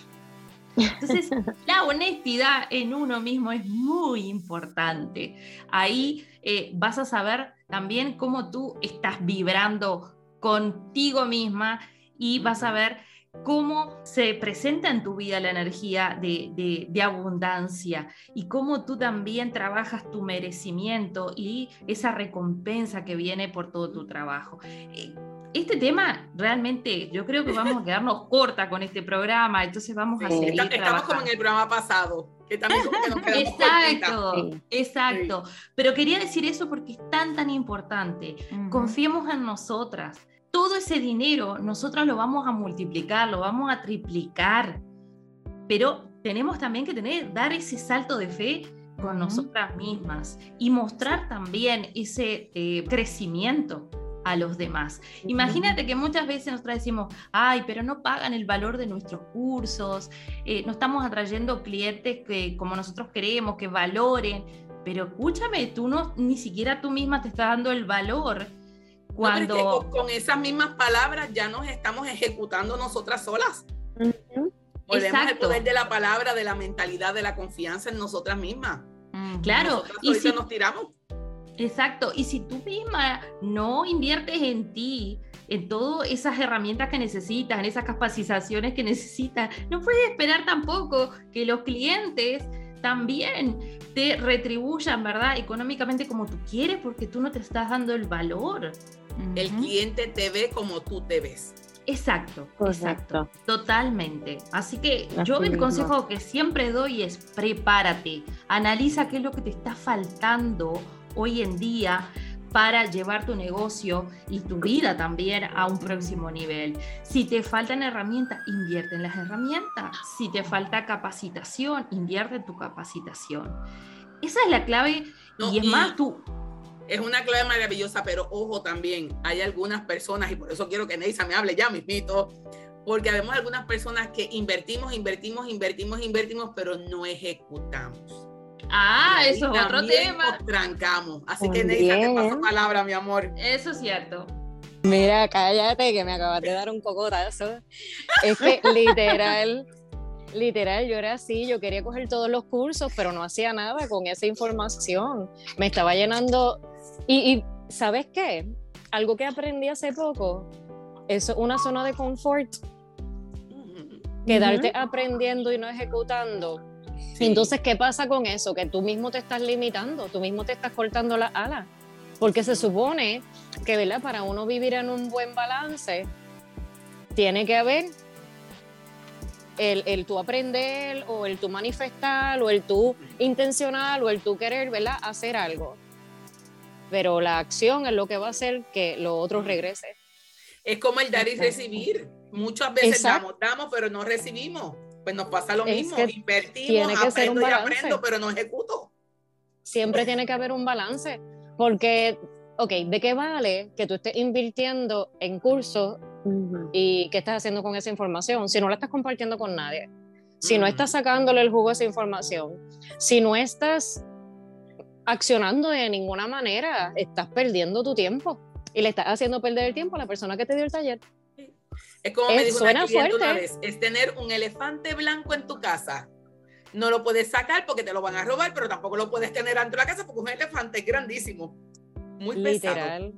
Entonces, la honestidad en uno mismo es muy importante. Ahí eh, vas a saber también cómo tú estás vibrando contigo misma y vas a ver cómo se presenta en tu vida la energía de, de, abundancia y cómo tú también trabajas tu merecimiento y esa recompensa que viene por todo tu trabajo. Este tema realmente yo creo que vamos a quedarnos corta con este programa, entonces vamos a seguir Estamos como en el programa pasado, que también Exacto, exacto. Pero quería decir eso porque es tan, tan importante. Confiemos en nosotras. Todo ese dinero nosotras lo vamos a multiplicar, lo vamos a triplicar, pero tenemos también que tener, dar ese salto de fe con nosotras mismas y mostrar también ese eh, crecimiento a los demás. Imagínate que muchas veces nosotros decimos, ay, pero no pagan el valor de nuestros cursos, eh, no estamos atrayendo clientes que como nosotros queremos, que valoren, pero escúchame, tú no, ni siquiera tú misma te estás dando el valor. Cuando... con, esas mismas palabras ya nos estamos ejecutando nosotras solas. Volvemos al poder de la palabra, de la mentalidad, de la confianza en nosotras mismas. Claro, y si nos tiramos. Exacto, y si tú misma no inviertes en ti, en todas esas herramientas que necesitas, en esas capacitaciones que necesitas, no puedes esperar tampoco que los clientes también te retribuyan, ¿verdad? Económicamente como tú quieres, porque tú no te estás dando el valor. El cliente te ve como tú te ves. Exacto, exacto, totalmente. Así que yo el consejo que siempre doy es prepárate, analiza qué es lo que te está faltando hoy en día para llevar tu negocio y tu vida también a un próximo nivel. Si te faltan herramientas, invierte en las herramientas. Si te falta capacitación, invierte en tu capacitación. Esa es la clave y es más, tú, es una clave maravillosa, pero ojo también, hay algunas personas, y por eso quiero que Neisa me hable ya mismito, porque vemos algunas personas que invertimos, invertimos, invertimos, invertimos, pero no ejecutamos. Ah, eso es otro tema. trancamos. Así que Neisa, te paso palabra, mi amor. Eso es cierto. Mira, cállate que me acabas de dar un cocotazo. Es que literal, literal, yo era así, yo quería coger todos los cursos, pero no hacía nada con esa información. Me estaba llenando y, ¿sabes qué? Algo que aprendí hace poco, es una zona de confort. Quedarte aprendiendo y no ejecutando. Entonces, ¿qué pasa con eso? Que tú mismo te estás limitando, tú mismo te estás cortando las alas. Porque se supone que, ¿verdad? Para uno vivir en un buen balance, tiene que haber el, el tú aprender o el tú manifestar o el tú intencional o el tú querer, ¿verdad? Hacer algo pero la acción es lo que va a hacer que lo otro regrese. Es como el dar y recibir. Muchas veces damos, damos, pero no recibimos. Pues nos pasa lo mismo. Invertimos, aprendo y aprendo, pero no ejecuto. Siempre tiene que haber un balance, porque, ok, ¿de qué vale que tú estés invirtiendo en cursos y qué estás haciendo con esa información si no la estás compartiendo con nadie? Si no estás sacándole el jugo a esa información, si no estás accionando de ninguna manera, estás perdiendo tu tiempo y le estás haciendo perder el tiempo a la persona que te dio el taller. Es como me dijo una cliente una vez, es tener un elefante blanco en tu casa. No lo puedes sacar porque te lo van a robar, pero tampoco lo puedes tener dentro de la casa porque un elefante es grandísimo. Muy literal,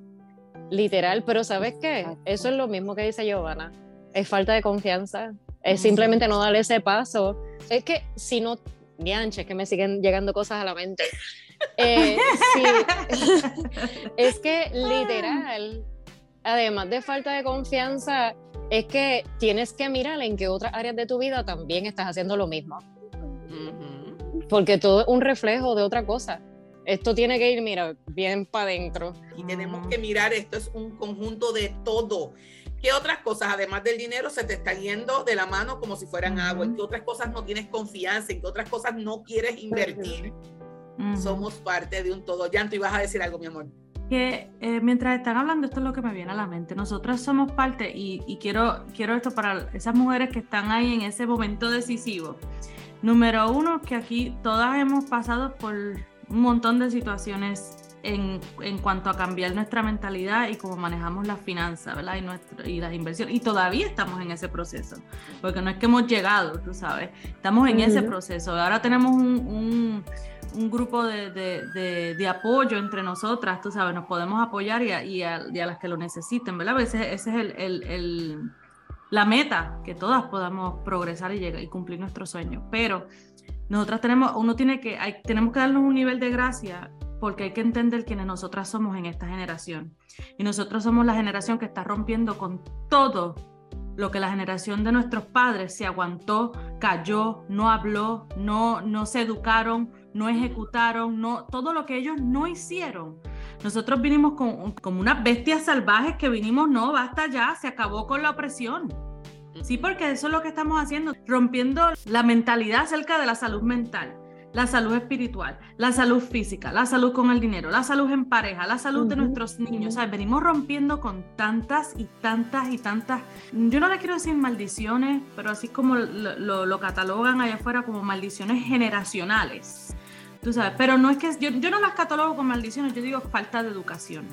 Literal, pero ¿sabes qué? Eso es lo mismo que dice Giovanna. Es falta de confianza. Es simplemente no darle ese paso. Es que si no, es que me siguen llegando cosas a la mente. Eh, es que literal, además de falta de confianza, es que tienes que mirar en qué otras áreas de tu vida también estás haciendo lo mismo. Porque todo es un reflejo de otra cosa. Esto tiene que ir, mira, bien para adentro. Y tenemos que mirar, esto es un conjunto de todo. ¿Qué otras cosas, además del dinero, se te están yendo de la mano como si fueran agua? ¿En qué otras cosas no tienes confianza? ¿En qué otras cosas no quieres invertir? Somos parte de un todo. Jan, tú ibas a decir algo, mi amor. Que eh, mientras están hablando, esto es lo que me viene a la mente. Nosotros somos parte, y, y, quiero, quiero esto para esas mujeres que están ahí en ese momento decisivo. Número uno, que aquí todas hemos pasado por un montón de situaciones en, en, cuanto a cambiar nuestra mentalidad y cómo manejamos las finanzas, ¿verdad? Y, nuestro, y las inversiones. Y todavía estamos en ese proceso, porque no es que hemos llegado, tú sabes, estamos en ese proceso. Ahora tenemos un, un un grupo de, de, de, apoyo entre nosotras, tú sabes, nos podemos apoyar y a, y a, las que lo necesiten, ¿verdad? Ese, ese es el, el, el, la meta, que todas podamos progresar y, llegar, y cumplir nuestro sueño. Pero nosotras tenemos, uno tiene que, hay, tenemos que darnos un nivel de gracia porque hay que entender quiénes nosotras somos en esta generación. Y nosotros somos la generación que está rompiendo con todo lo que la generación de nuestros padres se aguantó, cayó, no habló, no, no se educaron, no ejecutaron, no, todo lo que ellos no hicieron. Nosotros vinimos con, como unas bestias salvajes que vinimos, no, basta ya, se acabó con la opresión. Sí, porque eso es lo que estamos haciendo, rompiendo la mentalidad acerca de la salud mental. La salud espiritual, la salud física, la salud con el dinero, la salud en pareja, la salud de nuestros niños. O sea, venimos rompiendo con tantas y tantas y tantas, yo no le quiero decir maldiciones, pero así como lo, catalogan allá afuera como maldiciones generacionales. Tú sabes, pero no es que yo, yo no las catalogo como maldiciones, yo digo falta de educación.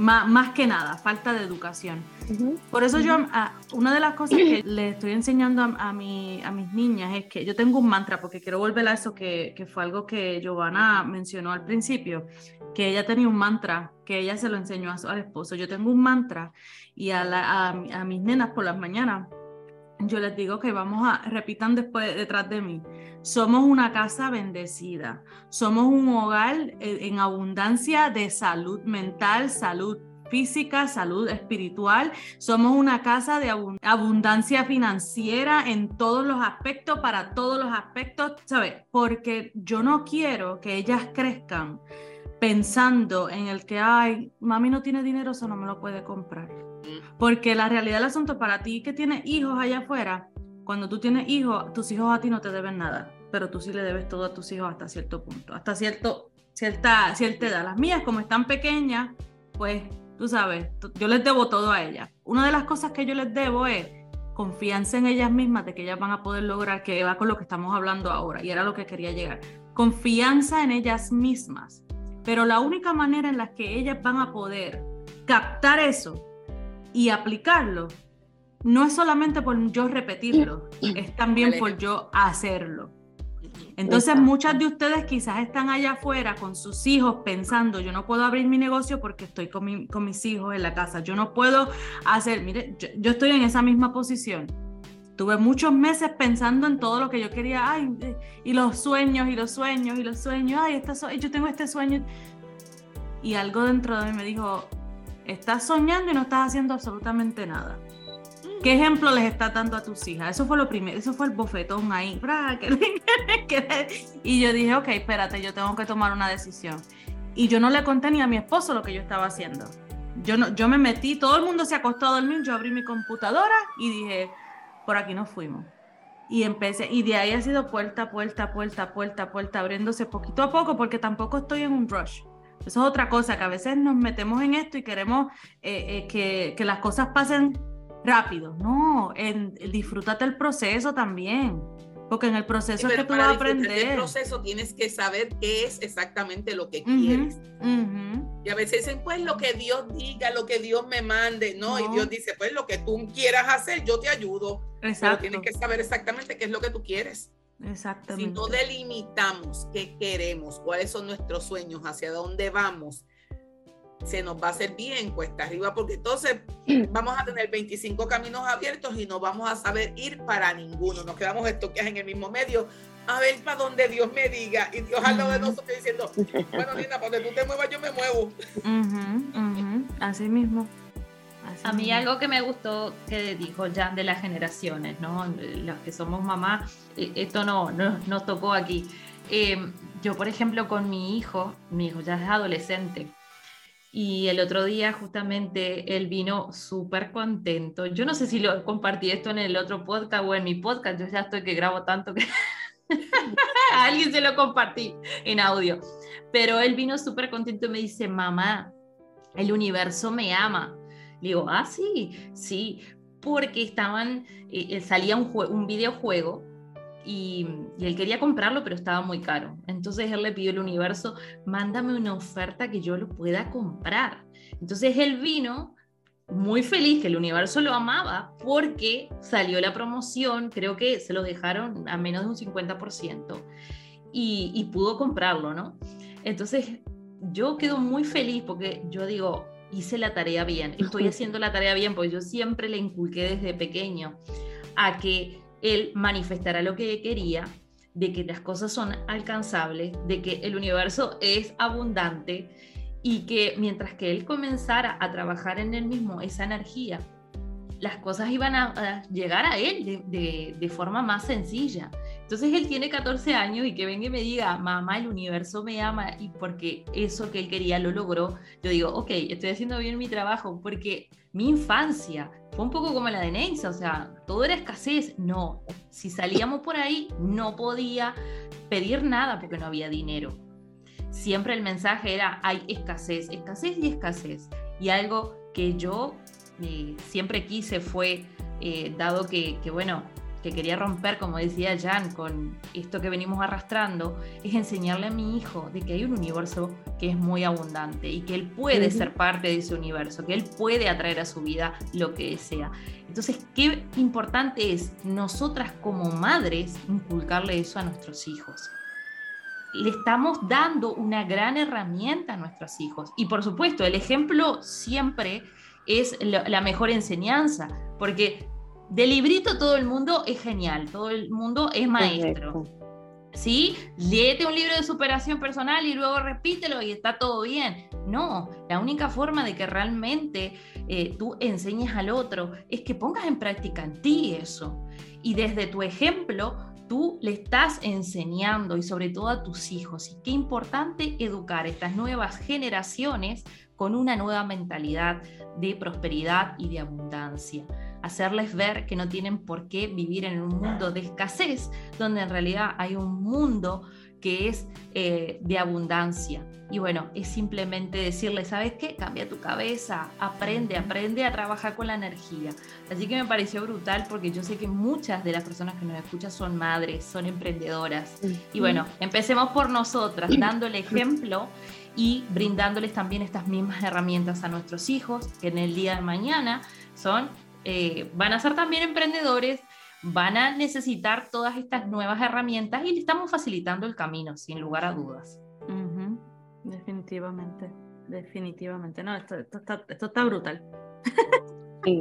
Sí más, que nada, falta de educación. Por eso yo, una de las cosas que le estoy enseñando a, mi, a mis niñas es que yo tengo un mantra, porque quiero volver a eso que, que fue algo que Giovanna mencionó al principio, que ella tenía un mantra, que ella se lo enseñó a su esposo. Yo tengo un mantra y a, a, a mis nenas por las mañanas yo les digo que vamos a, repitan después detrás de mí, somos una casa bendecida, somos un hogar eh, en abundancia de salud mental, salud física, salud espiritual. Somos una casa de abundancia financiera en todos los aspectos, para todos los aspectos, ¿sabes? Porque yo no quiero que ellas crezcan pensando en el que, ay, mami no tiene dinero, eso no me lo puede comprar. Porque la realidad del asunto para ti que tienes hijos allá afuera, cuando tú tienes hijos, tus hijos a ti no te deben nada, pero tú sí le debes todo a tus hijos hasta cierto punto, hasta cierto, cierta, cierta edad. Las mías, como están pequeñas, pues tú sabes, yo les debo todo a ellas. Una de las cosas que yo les debo es confianza en ellas mismas de que ellas van a poder lograr, que va con lo que estamos hablando ahora, y era lo que quería llegar. Confianza en ellas mismas. Pero la única manera en la que ellas van a poder captar eso y aplicarlo no es solamente por yo repetirlo, es también por yo hacerlo. Entonces muchas de ustedes quizás están allá afuera con sus hijos pensando, yo no puedo abrir mi negocio porque estoy con, mis hijos en la casa, yo no puedo hacer, mire, yo, estoy en esa misma posición. Tuve muchos meses pensando en todo lo que yo quería, ay, y los sueños, y los sueños, y los sueños, ay, este yo tengo este sueño. Y algo dentro de mí me dijo, Estás soñando y no estás haciendo absolutamente nada. ¿Qué ejemplo les estás dando a tus hijas? Eso fue lo primero, eso fue el bofetón ahí. y yo dije, ok, espérate, yo tengo que tomar una decisión. Y yo no le conté ni a mi esposo lo que yo estaba haciendo. Yo, no, yo me metí, todo el mundo se acostó a dormir, yo abrí mi computadora y dije, por aquí nos fuimos. Y empecé, y de ahí ha sido puerta, puerta, puerta, puerta, puerta, abriéndose poquito a poco, porque tampoco estoy en un rush. Eso es otra cosa, que a veces nos metemos en esto y queremos eh, eh, que, las cosas pasen rápido. No, en, disfrútate el proceso también. Porque en el proceso es que tú vas a aprender. En el proceso tienes que saber qué es exactamente lo que quieres. Y a veces dicen, pues lo que Dios diga, lo que Dios me mande. No, y Dios dice, pues lo que tú quieras hacer, yo te ayudo. Exacto. Pero tienes que saber exactamente qué es lo que tú quieres. Exactamente. Si no delimitamos qué queremos, cuáles son nuestros sueños, hacia dónde vamos, se nos va a hacer bien cuesta arriba, porque entonces vamos a tener 25 caminos abiertos y no vamos a saber ir para ninguno. Nos quedamos estoqueados en el mismo medio, a ver para donde Dios me diga. Y Dios al lado de nosotros diciendo, bueno, Lina, para donde tú te muevas, yo me muevo. Así mismo a mí algo que me gustó que dijo Jan de las generaciones, ¿no? Los que somos mamás, eh, esto no, nos tocó aquí. Eh, yo, por ejemplo, con mi hijo, mi hijo ya es adolescente, y el otro día justamente él vino súper contento. Yo no sé si lo compartí esto en el otro podcast o en mi podcast, yo ya estoy que grabo tanto que a alguien se lo compartí en audio. Pero él vino súper contento y me dice, mamá, el universo me ama digo, ah, sí, sí, porque estaban, eh, eh, salía un, un videojuego y, él quería comprarlo, pero estaba muy caro. Entonces él le pidió al universo, mándame una oferta que yo lo pueda comprar. Entonces él vino muy feliz que el universo lo amaba porque salió la promoción, creo que se lo dejaron a menos de un 50% y, y pudo comprarlo, ¿no? Entonces yo quedo muy feliz porque yo digo, hice la tarea bien, estoy haciendo la tarea bien, porque yo siempre le inculqué desde pequeño a que él manifestara lo que quería, de que las cosas son alcanzables, de que el universo es abundante y que mientras que él comenzara a trabajar en él mismo esa energía, las cosas iban a, llegar a él de, forma más sencilla. Entonces él tiene 14 años y que venga y me diga, mamá, el universo me ama y porque eso que él quería lo logró, yo digo, ok, estoy haciendo bien mi trabajo porque mi infancia fue un poco como la de Neisa, o sea, todo era escasez. No, si salíamos por ahí no podía pedir nada porque no había dinero. Siempre el mensaje era, hay escasez, escasez y escasez. Y algo que yo eh, siempre quise fue, eh, dado que, que, bueno, que quería romper, como decía Jan, con esto que venimos arrastrando, es enseñarle a mi hijo de que hay un universo que es muy abundante y que él puede ser parte de ese universo, que él puede atraer a su vida lo que desea. Entonces, qué importante es nosotras como madres inculcarle eso a nuestros hijos. Le estamos dando una gran herramienta a nuestros hijos. Y por supuesto, el ejemplo siempre es la mejor enseñanza, porque de librito todo el mundo es genial, todo el mundo es maestro. ¿Sí? Léete un libro de superación personal y luego repítelo y está todo bien. No, la única forma de que realmente eh, tú enseñes al otro es que pongas en práctica en ti eso. Y desde tu ejemplo, tú le estás enseñando y sobre todo a tus hijos. Y qué importante educar estas nuevas generaciones con una nueva mentalidad de prosperidad y de abundancia hacerles ver que no tienen por qué vivir en un mundo de escasez, donde en realidad hay un mundo que es eh, de abundancia. Y bueno, es simplemente decirles, ¿sabes qué? Cambia tu cabeza, aprende, aprende a trabajar con la energía. Así que me pareció brutal porque yo sé que muchas de las personas que nos escuchan son madres, son emprendedoras. Y bueno, empecemos por nosotras, dando el ejemplo y brindándoles también estas mismas herramientas a nuestros hijos, que en el día de mañana son eh, van a ser también emprendedores, van a necesitar todas estas nuevas herramientas y le estamos facilitando el camino, sin lugar a dudas. Definitivamente, definitivamente. No, esto, está, brutal. Sí,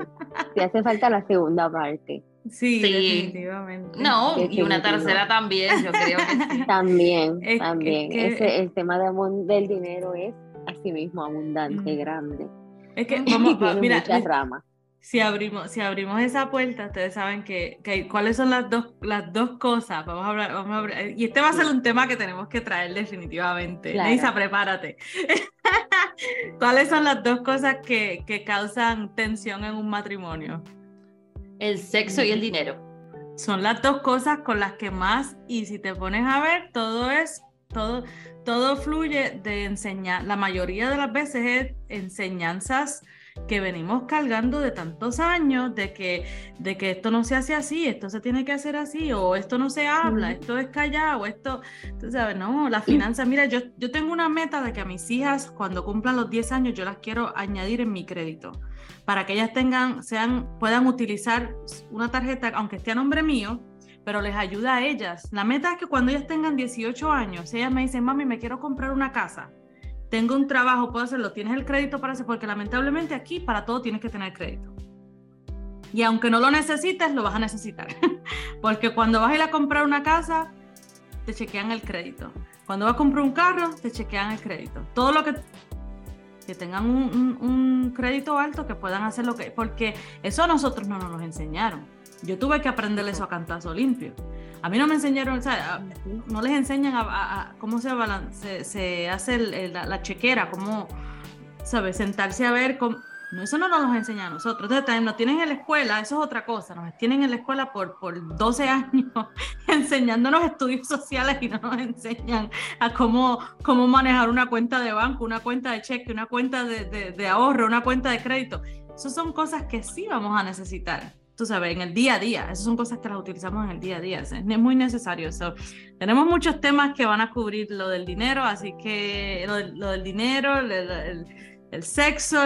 sí hace falta la segunda parte. Sí, definitivamente. No, y una tercera también, yo creo que sí. También, también. el tema del dinero es así mismo abundante, grande. Es que, vamos, mira, muchas ramas si abrimos, si abrimos esa puerta, ustedes saben que, cuáles son las dos, las dos cosas. Vamos a hablar, vamos a hablar, y este va a ser un tema que tenemos que traer definitivamente. Claro. prepárate. ¿Cuáles son las dos cosas que, que causan tensión en un matrimonio? El sexo y el dinero. Son las dos cosas con las que más, y si te pones a ver, todo es, todo, todo fluye de enseñar, la mayoría de las veces es enseñanzas que venimos cargando de tantos años, de que, de que esto no se hace así, esto se tiene que hacer así, o esto no se habla, esto es callado, esto, tú sabes, no, la finanza, mira, yo, yo tengo una meta de que a mis hijas, cuando cumplan los 10 años, yo las quiero añadir en mi crédito, para que ellas tengan, sean, puedan utilizar una tarjeta, aunque esté a nombre mío, pero les ayuda a ellas. La meta es que cuando ellas tengan 18 años, ellas me dicen, mami, me quiero comprar una casa tengo un trabajo, puedo hacerlo, tienes el crédito para hacer, porque lamentablemente aquí para todo tienes que tener crédito. Y aunque no lo necesites, lo vas a necesitar. porque cuando vas a ir a comprar una casa, te chequean el crédito. Cuando vas a comprar un carro, te chequean el crédito. Todo lo que que tengan un, un, crédito alto, que puedan hacer lo que... Porque eso a nosotros no nos lo enseñaron. Yo tuve que aprender eso a cantazo limpio. A mí no me enseñaron, o sea, no les enseñan a, cómo se, se, hace la, chequera, cómo, ¿sabes? Sentarse a ver cómo... No, eso no nos lo enseñan a nosotros. Entonces, también nos tienen en la escuela, eso es otra cosa. Nos tienen en la escuela por, por 12 años enseñándonos estudios sociales y no nos enseñan a cómo, cómo manejar una cuenta de banco, una cuenta de cheque, una cuenta de, de, de ahorro, una cuenta de crédito. Esas son cosas que sí vamos a necesitar tú sabes, en el día a día. Esas son cosas que las utilizamos en el día a día. Es muy necesario. eso tenemos muchos temas que van a cubrir lo del dinero, así que lo, del dinero, el, sexo,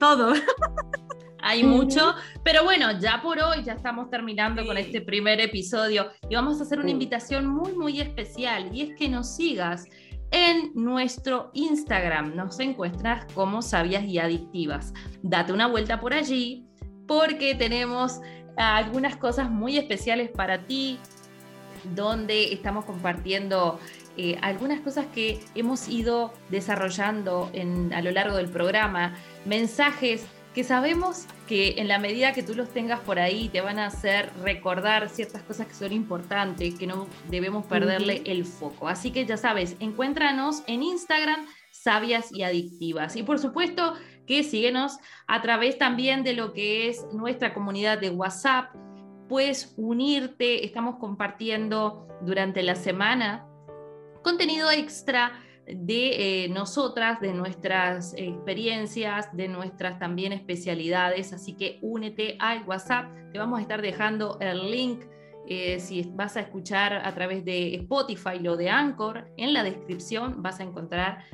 todo. Hay mucho, pero bueno, ya por hoy ya estamos terminando con este primer episodio y vamos a hacer una invitación muy, muy especial y es que nos sigas en nuestro Instagram. Nos encuentras como sabias y adictivas. Date una vuelta por allí, porque tenemos algunas cosas muy especiales para ti, donde estamos compartiendo eh, algunas cosas que hemos ido desarrollando a lo largo del programa, mensajes que sabemos que en la medida que tú los tengas por ahí te van a hacer recordar ciertas cosas que son importantes, que no debemos perderle el foco. Así que ya sabes, encuéntranos en Instagram, sabias y adictivas. Y por supuesto que síguenos a través también de lo que es nuestra comunidad de WhatsApp. Puedes unirte, estamos compartiendo durante la semana contenido extra de eh, nosotras, de nuestras experiencias, de nuestras también especialidades. Así que únete al WhatsApp. Te vamos a estar dejando el link. Eh, si vas a escuchar a través de Spotify o de Anchor, en la descripción vas a encontrar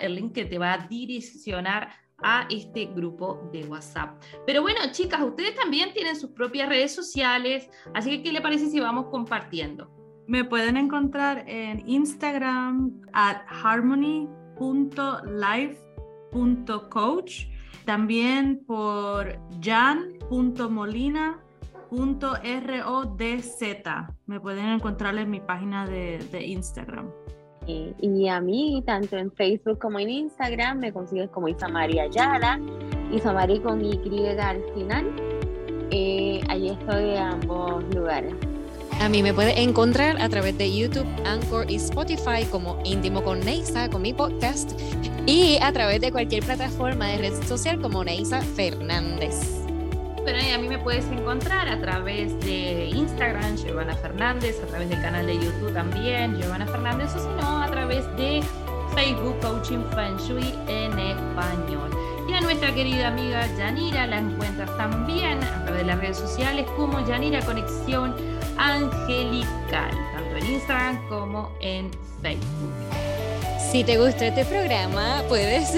el link que te va a direccionar a este grupo de WhatsApp. Pero bueno, chicas, ustedes también tienen sus propias redes sociales, así que ¿qué le parece si vamos compartiendo? Me pueden encontrar en Instagram at harmony.life.coach, también por jan.molina.rodz. Me pueden encontrar en mi página de, Instagram. Y, a mí, tanto en Facebook como en Instagram, me consigues como Isa María Yala, Isa María con Y al final. Eh, allí estoy en ambos lugares. A mí me puede encontrar a través de YouTube, Anchor y Spotify como Íntimo con Neisa, con mi podcast, y a través de cualquier plataforma de red social como Neisa Fernández. Bueno, a mí me puedes encontrar a través de Instagram, Giovanna Fernández, a través del canal de YouTube también, Giovanna Fernández, o si no, a través de Facebook Coaching Feng Shui en español. Y a nuestra querida amiga Yanira la encuentras también a través de las redes sociales como Yanira Conexión angelical, tanto en Instagram como en Facebook. Si te gustó este programa, puedes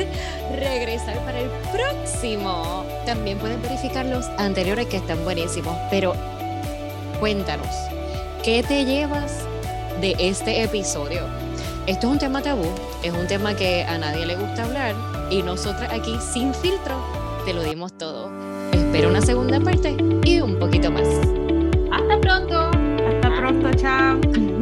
regresar para el próximo. También puedes verificar los anteriores que están buenísimos. Pero cuéntanos, ¿qué te llevas de este episodio? Esto es un tema tabú, es un tema que a nadie le gusta hablar y nosotras aquí sin filtro te lo dimos todo. Espero una segunda parte y un poquito más. Hasta pronto. Hasta pronto, chao.